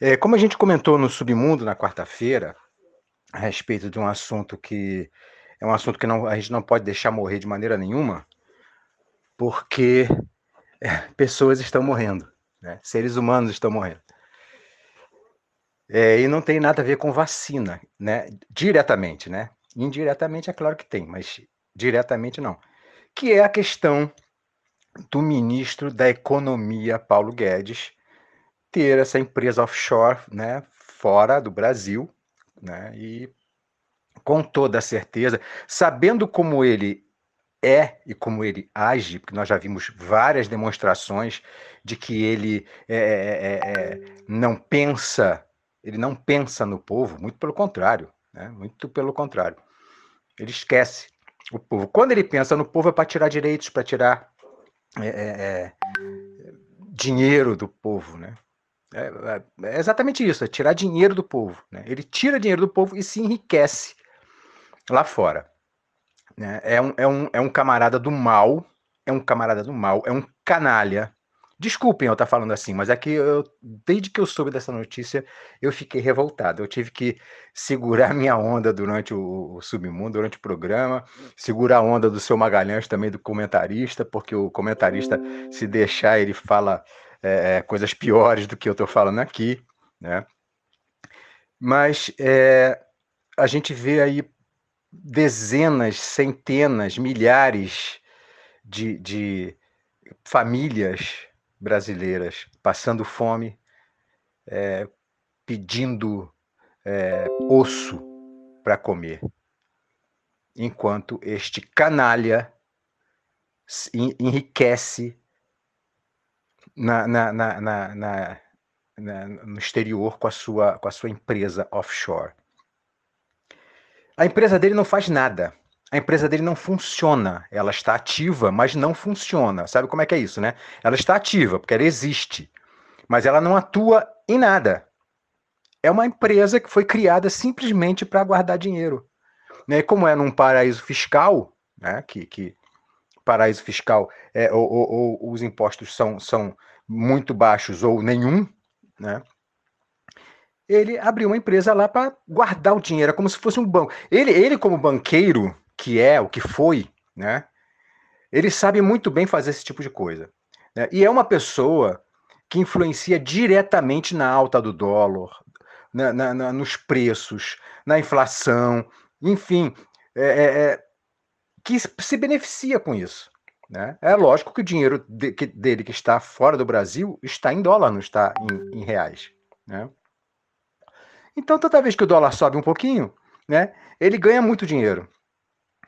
é, como a gente comentou no Submundo na quarta-feira, a respeito de um assunto que é um assunto que não, a gente não pode deixar morrer de maneira nenhuma, porque é, pessoas estão morrendo, né? seres humanos estão morrendo. É, e não tem nada a ver com vacina, né? Diretamente, né? Indiretamente é claro que tem, mas diretamente não. Que é a questão do ministro da Economia, Paulo Guedes, ter essa empresa offshore, né, fora do Brasil, né, e com toda certeza, sabendo como ele é e como ele age, porque nós já vimos várias demonstrações de que ele é, é, é, é, não pensa, ele não pensa no povo, muito pelo contrário, né? muito pelo contrário. Ele esquece o povo. Quando ele pensa no povo é para tirar direitos, para tirar é, é, dinheiro do povo, né? É, exatamente isso, é tirar dinheiro do povo. Né? Ele tira dinheiro do povo e se enriquece lá fora. Né? É, um, é, um, é um camarada do mal, é um camarada do mal, é um canalha. Desculpem eu estar falando assim, mas é que eu, desde que eu soube dessa notícia, eu fiquei revoltado. Eu tive que segurar minha onda durante o, o Submundo, durante o programa, segurar a onda do seu Magalhães também, do comentarista, porque o comentarista, se deixar, ele fala é, coisas piores do que eu estou falando aqui, né? Mas é, a gente vê aí dezenas, centenas, milhares de, de famílias brasileiras passando fome, é, pedindo é, osso para comer, enquanto este canalha enriquece na, na, na, na, no exterior com a sua, com a sua empresa offshore. A empresa dele não faz nada. A empresa dele não funciona. Ela está ativa, mas não funciona. Sabe como é que é isso, né? Ela está ativa, porque ela existe, mas ela não atua em nada. É uma empresa que foi criada simplesmente para guardar dinheiro. Né? Como é num paraíso fiscal, né? que, que paraíso fiscal é, ou, ou, ou os impostos são, são muito baixos ou nenhum, né? Ele abriu uma empresa lá para guardar o dinheiro, é como se fosse um banco. Ele, ele como banqueiro, que é o que foi, né? Ele sabe muito bem fazer esse tipo de coisa. Né? E é uma pessoa que influencia diretamente na alta do dólar, na, na, na, nos preços, na inflação, enfim, é, é, é que se beneficia com isso. Né? É lógico que o dinheiro de, que, dele que está fora do Brasil está em dólar, não está em, em reais. Né? Então, toda vez que o dólar sobe um pouquinho, né, ele ganha muito dinheiro.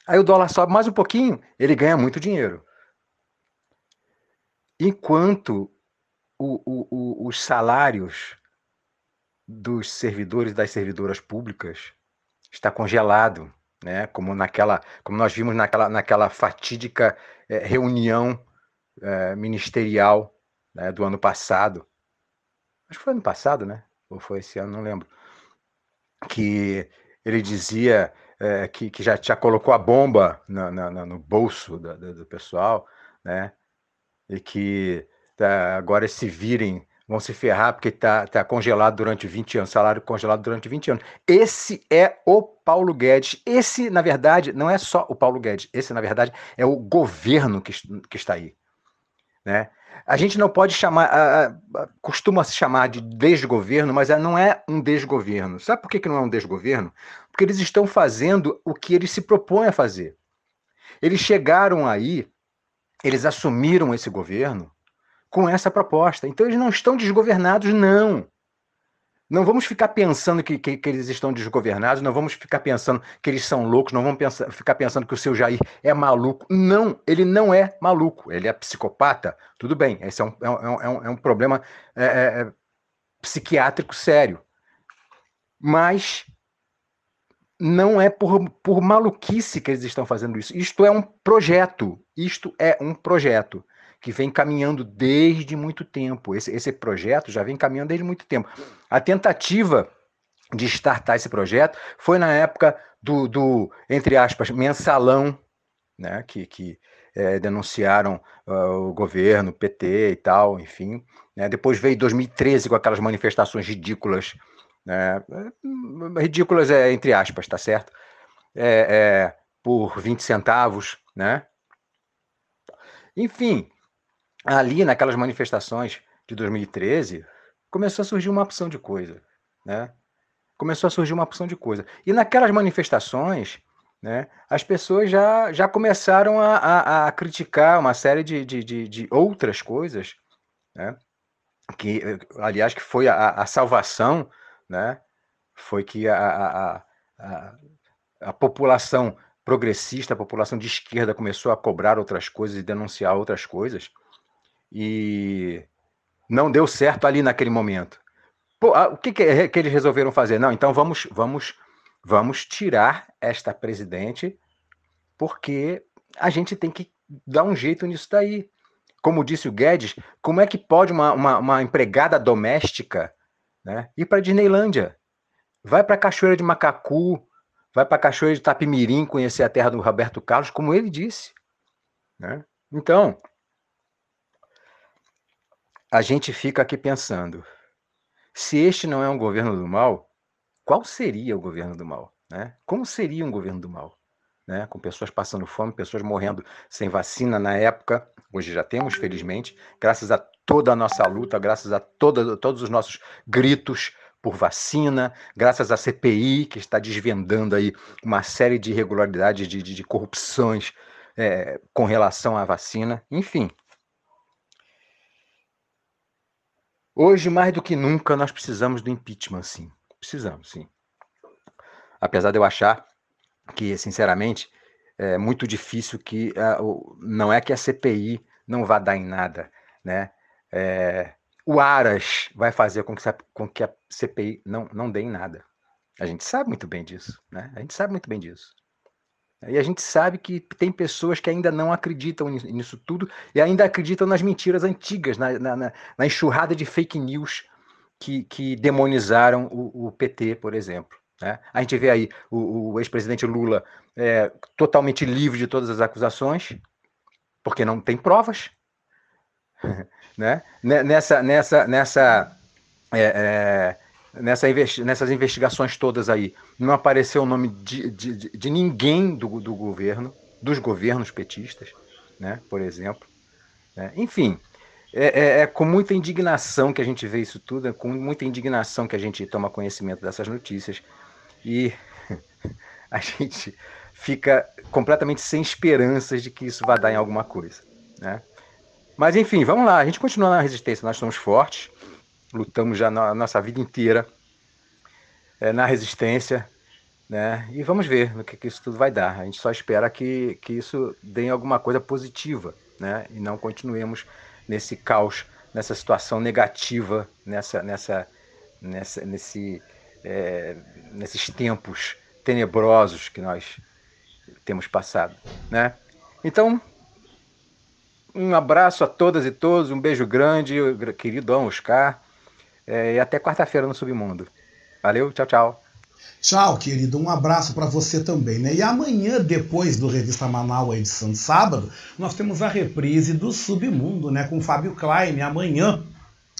Aí o dólar sobe mais um pouquinho, ele ganha muito dinheiro. Enquanto o, o, o, os salários dos servidores das servidoras públicas está congelado, né? Como naquela, como nós vimos naquela, naquela fatídica é, reunião é, ministerial né, do ano passado. Acho que foi ano passado, né? Ou foi esse ano, não lembro que ele dizia é, que, que já, já colocou a bomba na, na, no bolso do, pessoal, né? E que tá, agora se virem, vão se ferrar porque está tá congelado durante 20 anos, salário congelado durante 20 anos. Esse é o Paulo Guedes. Esse, na verdade, não é só o Paulo Guedes, esse, na verdade, é o governo que, que está aí. Né? A gente não pode chamar, costuma se chamar de desgoverno, mas não é um desgoverno. Sabe por que não é um desgoverno? Porque eles estão fazendo o que eles se propõem a fazer. Eles chegaram aí, eles assumiram esse governo com essa proposta. Então eles não estão desgovernados, não. Não vamos ficar pensando que, que, que, eles estão desgovernados, não vamos ficar pensando que eles são loucos, não vamos pensar, ficar pensando que o seu Jair é maluco. Não, ele não é maluco, ele é psicopata. Tudo bem, esse é um, é um, é um, é um problema é, é, é psiquiátrico sério. Mas não é por, por maluquice que eles estão fazendo isso. Isto é um projeto. Isto é um projeto que vem caminhando desde muito tempo. Esse, esse projeto já vem caminhando desde muito tempo. A tentativa de startar esse projeto foi na época do, do entre aspas, mensalão, né, que, que é, denunciaram uh, o governo, PT e tal, enfim. Né? Depois veio 2013 com aquelas manifestações ridículas, né? ridículas é entre aspas, tá certo? É, é, por 20 centavos, né? Enfim, ali naquelas manifestações de 2013, começou a surgir uma opção de coisa, né? Começou a surgir uma opção de coisa. E naquelas manifestações, né, as pessoas já, já começaram a, a, a criticar uma série de, de, de, de, outras coisas, né? Que, aliás, que foi a, a salvação, né? Foi que a, a, a, a população progressista, a população de esquerda começou a cobrar outras coisas e denunciar outras coisas e não deu certo ali naquele momento. Pô, o que, que, que, eles resolveram fazer? Não, então vamos, vamos, vamos tirar esta presidente, porque a gente tem que dar um jeito nisso daí. Como disse o Guedes, como é que pode uma, uma, uma empregada doméstica né, ir para Disneylândia? Vai para a Cachoeira de Macacu, vai para a Cachoeira de Tapimirim conhecer a terra do Roberto Carlos, como ele disse. Né? Então, a gente fica aqui pensando: se este não é um governo do mal, qual seria o governo do mal? Né? Como seria um governo do mal? Né? Com pessoas passando fome, pessoas morrendo sem vacina na época. Hoje já temos, felizmente, graças a toda a nossa luta, graças a toda, todos os nossos gritos por vacina, graças à CPI, que está desvendando aí uma série de irregularidades, de, de, de corrupções é, com relação à vacina. Enfim, Hoje, mais do que nunca, nós precisamos do impeachment, sim. Precisamos, sim. Apesar de eu achar que, sinceramente, é muito difícil que. Uh, não é que a CPI não vá dar em nada, né? É, o Aras vai fazer com que, com que a CPI não, não dê em nada. A gente sabe muito bem disso, né? A gente sabe muito bem disso. E a gente sabe que tem pessoas que ainda não acreditam nisso tudo e ainda acreditam nas mentiras antigas, na, na, na enxurrada de fake news que, que demonizaram o, o, PT, por exemplo. Né? A gente vê aí o, o ex-presidente Lula é, totalmente livre de todas as acusações, porque não tem provas. né? Nessa, nessa, nessa é, é, nessa investi nessas investigações todas aí, não apareceu o nome de, de, de ninguém do, do governo, dos governos petistas, né, por exemplo. Né? Enfim, é, é, é, com muita indignação que a gente vê isso tudo, é com muita indignação que a gente toma conhecimento dessas notícias e a gente fica completamente sem esperanças de que isso vá dar em alguma coisa. Né? Mas enfim, vamos lá, a gente continua na resistência, nós somos fortes, lutamos já a nossa vida inteira é, na resistência, né? E vamos ver no que, que, isso tudo vai dar. A gente só espera que, que isso dê alguma coisa positiva, né? E não continuemos nesse caos, nessa situação negativa, nessa, nessa, nessa, nesse, é, nesses tempos tenebrosos que nós temos passado, né? Então, um abraço a todas e todos, um beijo grande, querido Dom Oscar. É, e até quarta-feira no Submundo. Valeu, tchau, tchau. Tchau, querido. Um abraço para você também, né? E amanhã, depois do Revista Manaus, edição de sábado, nós temos a reprise do Submundo, né? Com Fábio Klein. Amanhã,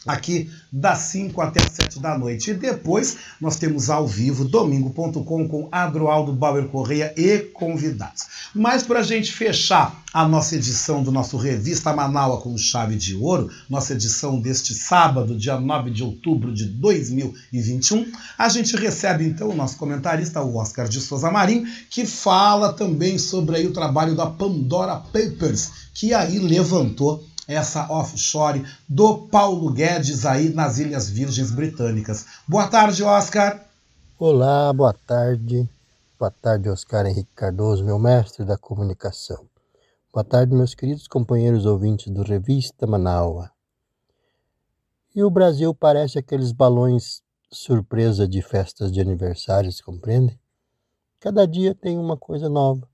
aqui das 5 até as 7 da noite. E depois nós temos ao vivo, domingo.com, com Adroaldo Bauer Correia e convidados. Mas para a gente fechar a nossa edição do nosso Revista Manaua com chave de ouro, nossa edição deste sábado, dia 9 de outubro de 2021, a gente recebe então o nosso comentarista, o Oscar de Souza Marim, que fala também sobre aí o trabalho da Pandora Papers, que aí levantou essa offshore do Paulo Guedes aí nas Ilhas Virgens Britânicas. Boa tarde, Oscar. Olá, boa tarde. Boa tarde, Oscar Henrique Cardoso, meu mestre da comunicação. Boa tarde, meus queridos companheiros ouvintes do Revista Manaua. E o Brasil parece aqueles balões surpresa de festas de aniversários, compreende? Cada dia tem uma coisa nova.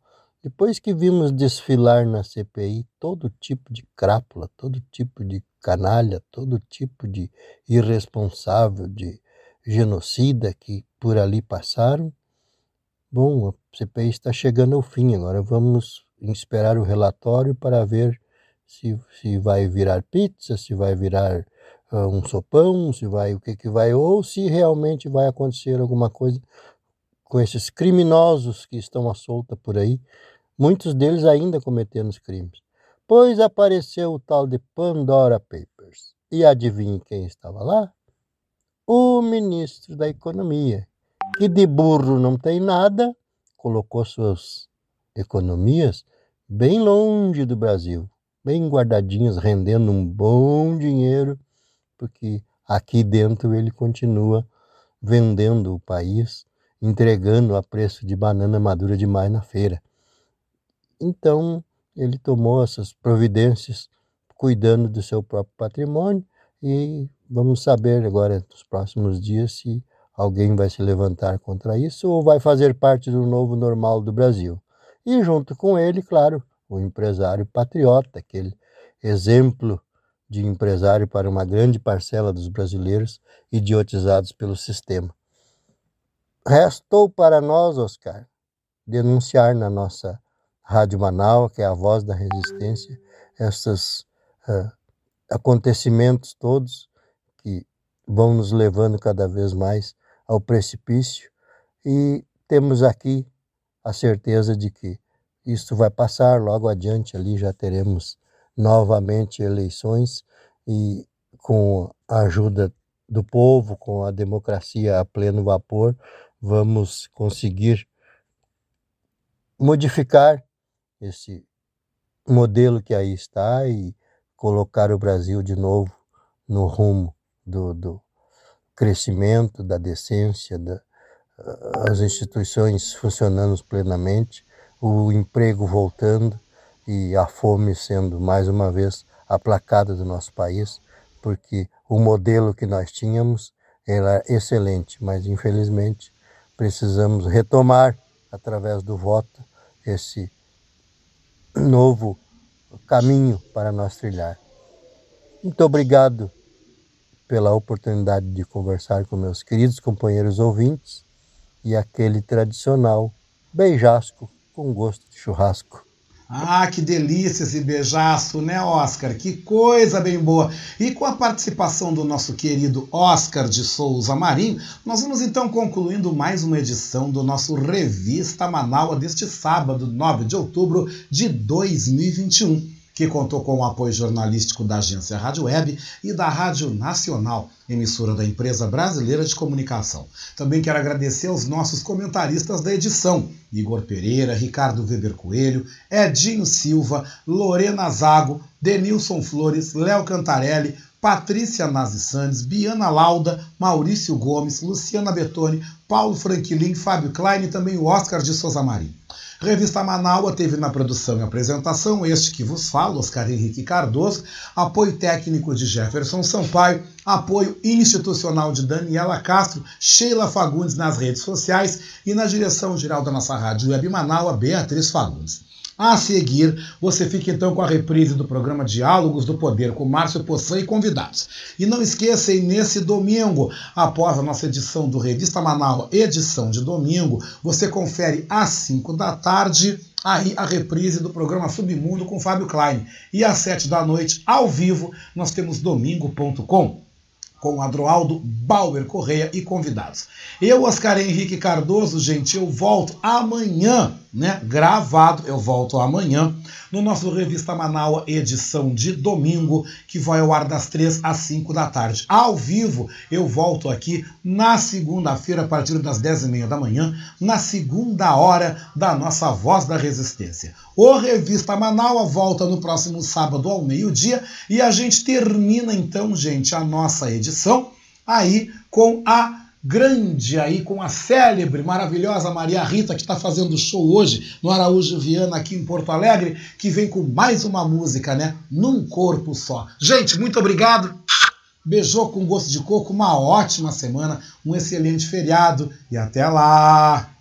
Depois que vimos desfilar na CPI todo tipo de crápula, todo tipo de canalha, todo tipo de irresponsável, de genocida que por ali passaram, bom, a CPI está chegando ao fim. Agora vamos esperar o relatório para ver se, se vai virar pizza, se vai virar uh, um sopão, se vai o que que vai, ou se realmente vai acontecer alguma coisa com esses criminosos que estão à solta por aí muitos deles ainda cometendo os crimes. Pois apareceu o tal de Pandora Papers. E adivinhe quem estava lá? O ministro da Economia, que de burro não tem nada, colocou suas economias bem longe do Brasil, bem guardadinhas, rendendo um bom dinheiro, porque aqui dentro ele continua vendendo o país, entregando a preço de banana madura demais na feira. Então, ele tomou essas providências cuidando do seu próprio patrimônio e vamos saber agora nos próximos dias se alguém vai se levantar contra isso ou vai fazer parte do novo normal do Brasil. E junto com ele, claro, o empresário patriota, aquele exemplo de empresário para uma grande parcela dos brasileiros idiotizados pelo sistema. Restou para nós, Oscar, denunciar na nossa Rádio Manaus, que é a voz da resistência, esses uh, acontecimentos todos que vão nos levando cada vez mais ao precipício. E temos aqui a certeza de que isso vai passar. Logo adiante ali já teremos novamente eleições e com a ajuda do povo, com a democracia a pleno vapor, vamos conseguir modificar esse modelo que aí está e colocar o Brasil de novo no rumo do, do crescimento, da decência, da, as instituições funcionando plenamente, o emprego voltando e a fome sendo mais uma vez aplacada do nosso país, porque o modelo que nós tínhamos era excelente, mas infelizmente precisamos retomar através do voto esse novo caminho para nós trilhar. Muito obrigado pela oportunidade de conversar com meus queridos companheiros ouvintes e aquele tradicional beijasco com gosto de churrasco. Ah, que delícia esse beijaço, né, Oscar? Que coisa bem boa! E com a participação do nosso querido Oscar de Souza Marinho, nós vamos então concluindo mais uma edição do nosso Revista Manaus deste sábado, 9 de outubro de 2021 que contou com o apoio jornalístico da agência Rádio Web e da Rádio Nacional, emissora da empresa brasileira de comunicação. Também quero agradecer aos nossos comentaristas da edição: Igor Pereira, Ricardo Weber Coelho, Edinho Silva, Lorena Zago, Denilson Flores, Léo Cantarelli, Patrícia Nazi Sandes, Biana Lauda, Maurício Gomes, Luciana Betoni, Paulo Franquilin, Fábio Klein e também o Oscar de Souza Marinho. Revista Manaua teve na produção e apresentação este que vos fala, Oscar Henrique Cardoso, apoio técnico de Jefferson Sampaio, apoio institucional de Daniela Castro, Sheila Fagundes nas redes sociais e na direção geral da nossa rádio Web Manaua, Beatriz Fagundes. A seguir, você fica então com a reprise do programa Diálogos do Poder com Márcio Poçan e convidados. E não esqueça, e nesse domingo, após a nossa edição do Revista Manaus, edição de domingo, você confere às 5 da tarde aí a reprise do programa Submundo com Fábio Klein. E às 7 da noite, ao vivo, nós temos domingo.com com Adroaldo Bauer Correia e convidados. Eu, Oscar Henrique Cardoso, gente, eu volto amanhã, né? Gravado, eu volto amanhã no nosso Revista Manaua, edição de domingo, que vai ao ar das 3 às 5 da tarde. Ao vivo, eu volto aqui na segunda-feira, a partir das 10 e meia da manhã, na segunda hora da nossa Voz da Resistência. O Revista Manaua volta no próximo sábado ao meio-dia e a gente termina então, gente, a nossa edição aí com a grande aí com a célebre, maravilhosa Maria Rita, que está fazendo show hoje no Araújo Viana, aqui em Porto Alegre, que vem com mais uma música, né? Num corpo só. Gente, muito obrigado. Beijou com gosto de coco, uma ótima semana, um excelente feriado e até lá!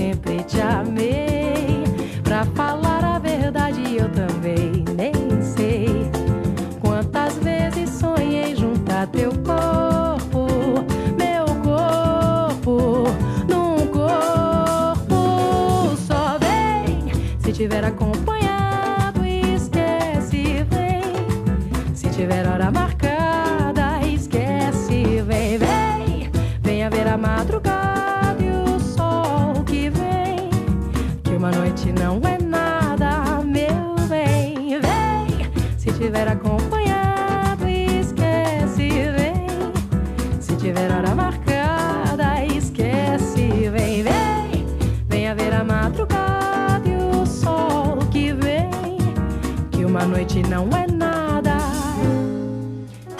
Sempre te amei. Pra falar a verdade, eu também nem sei quantas vezes sonhei juntar teu corpo, meu corpo, num corpo só vem. Se tiver acompanhado, não é nada.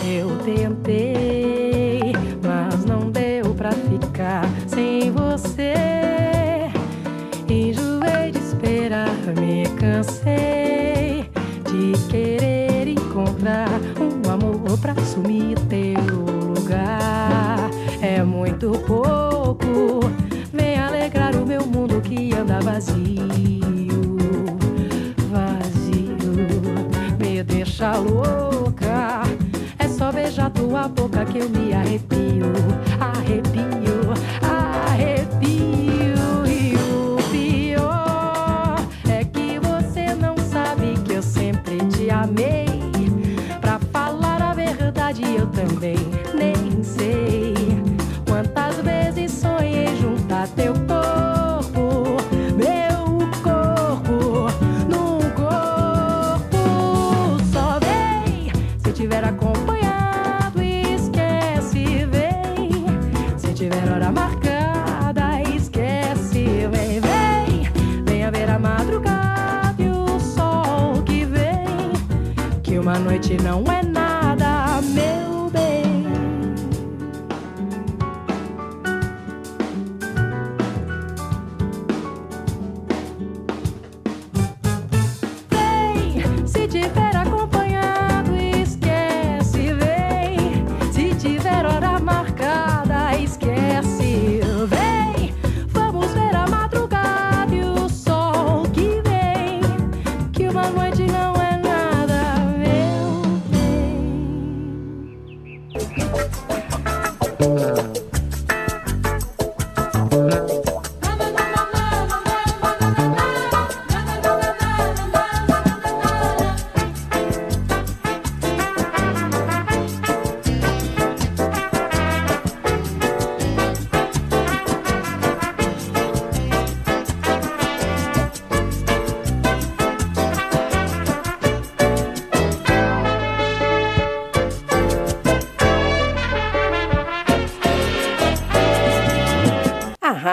Eu tentei, mas não deu pra ficar sem você. Enjoei de esperar, me cansei de querer encontrar um amor pra assumir teu lugar. É muito pouco, vem alegrar o meu mundo que anda vazio, deixa louca, é só beijar tua boca que eu me arrepio,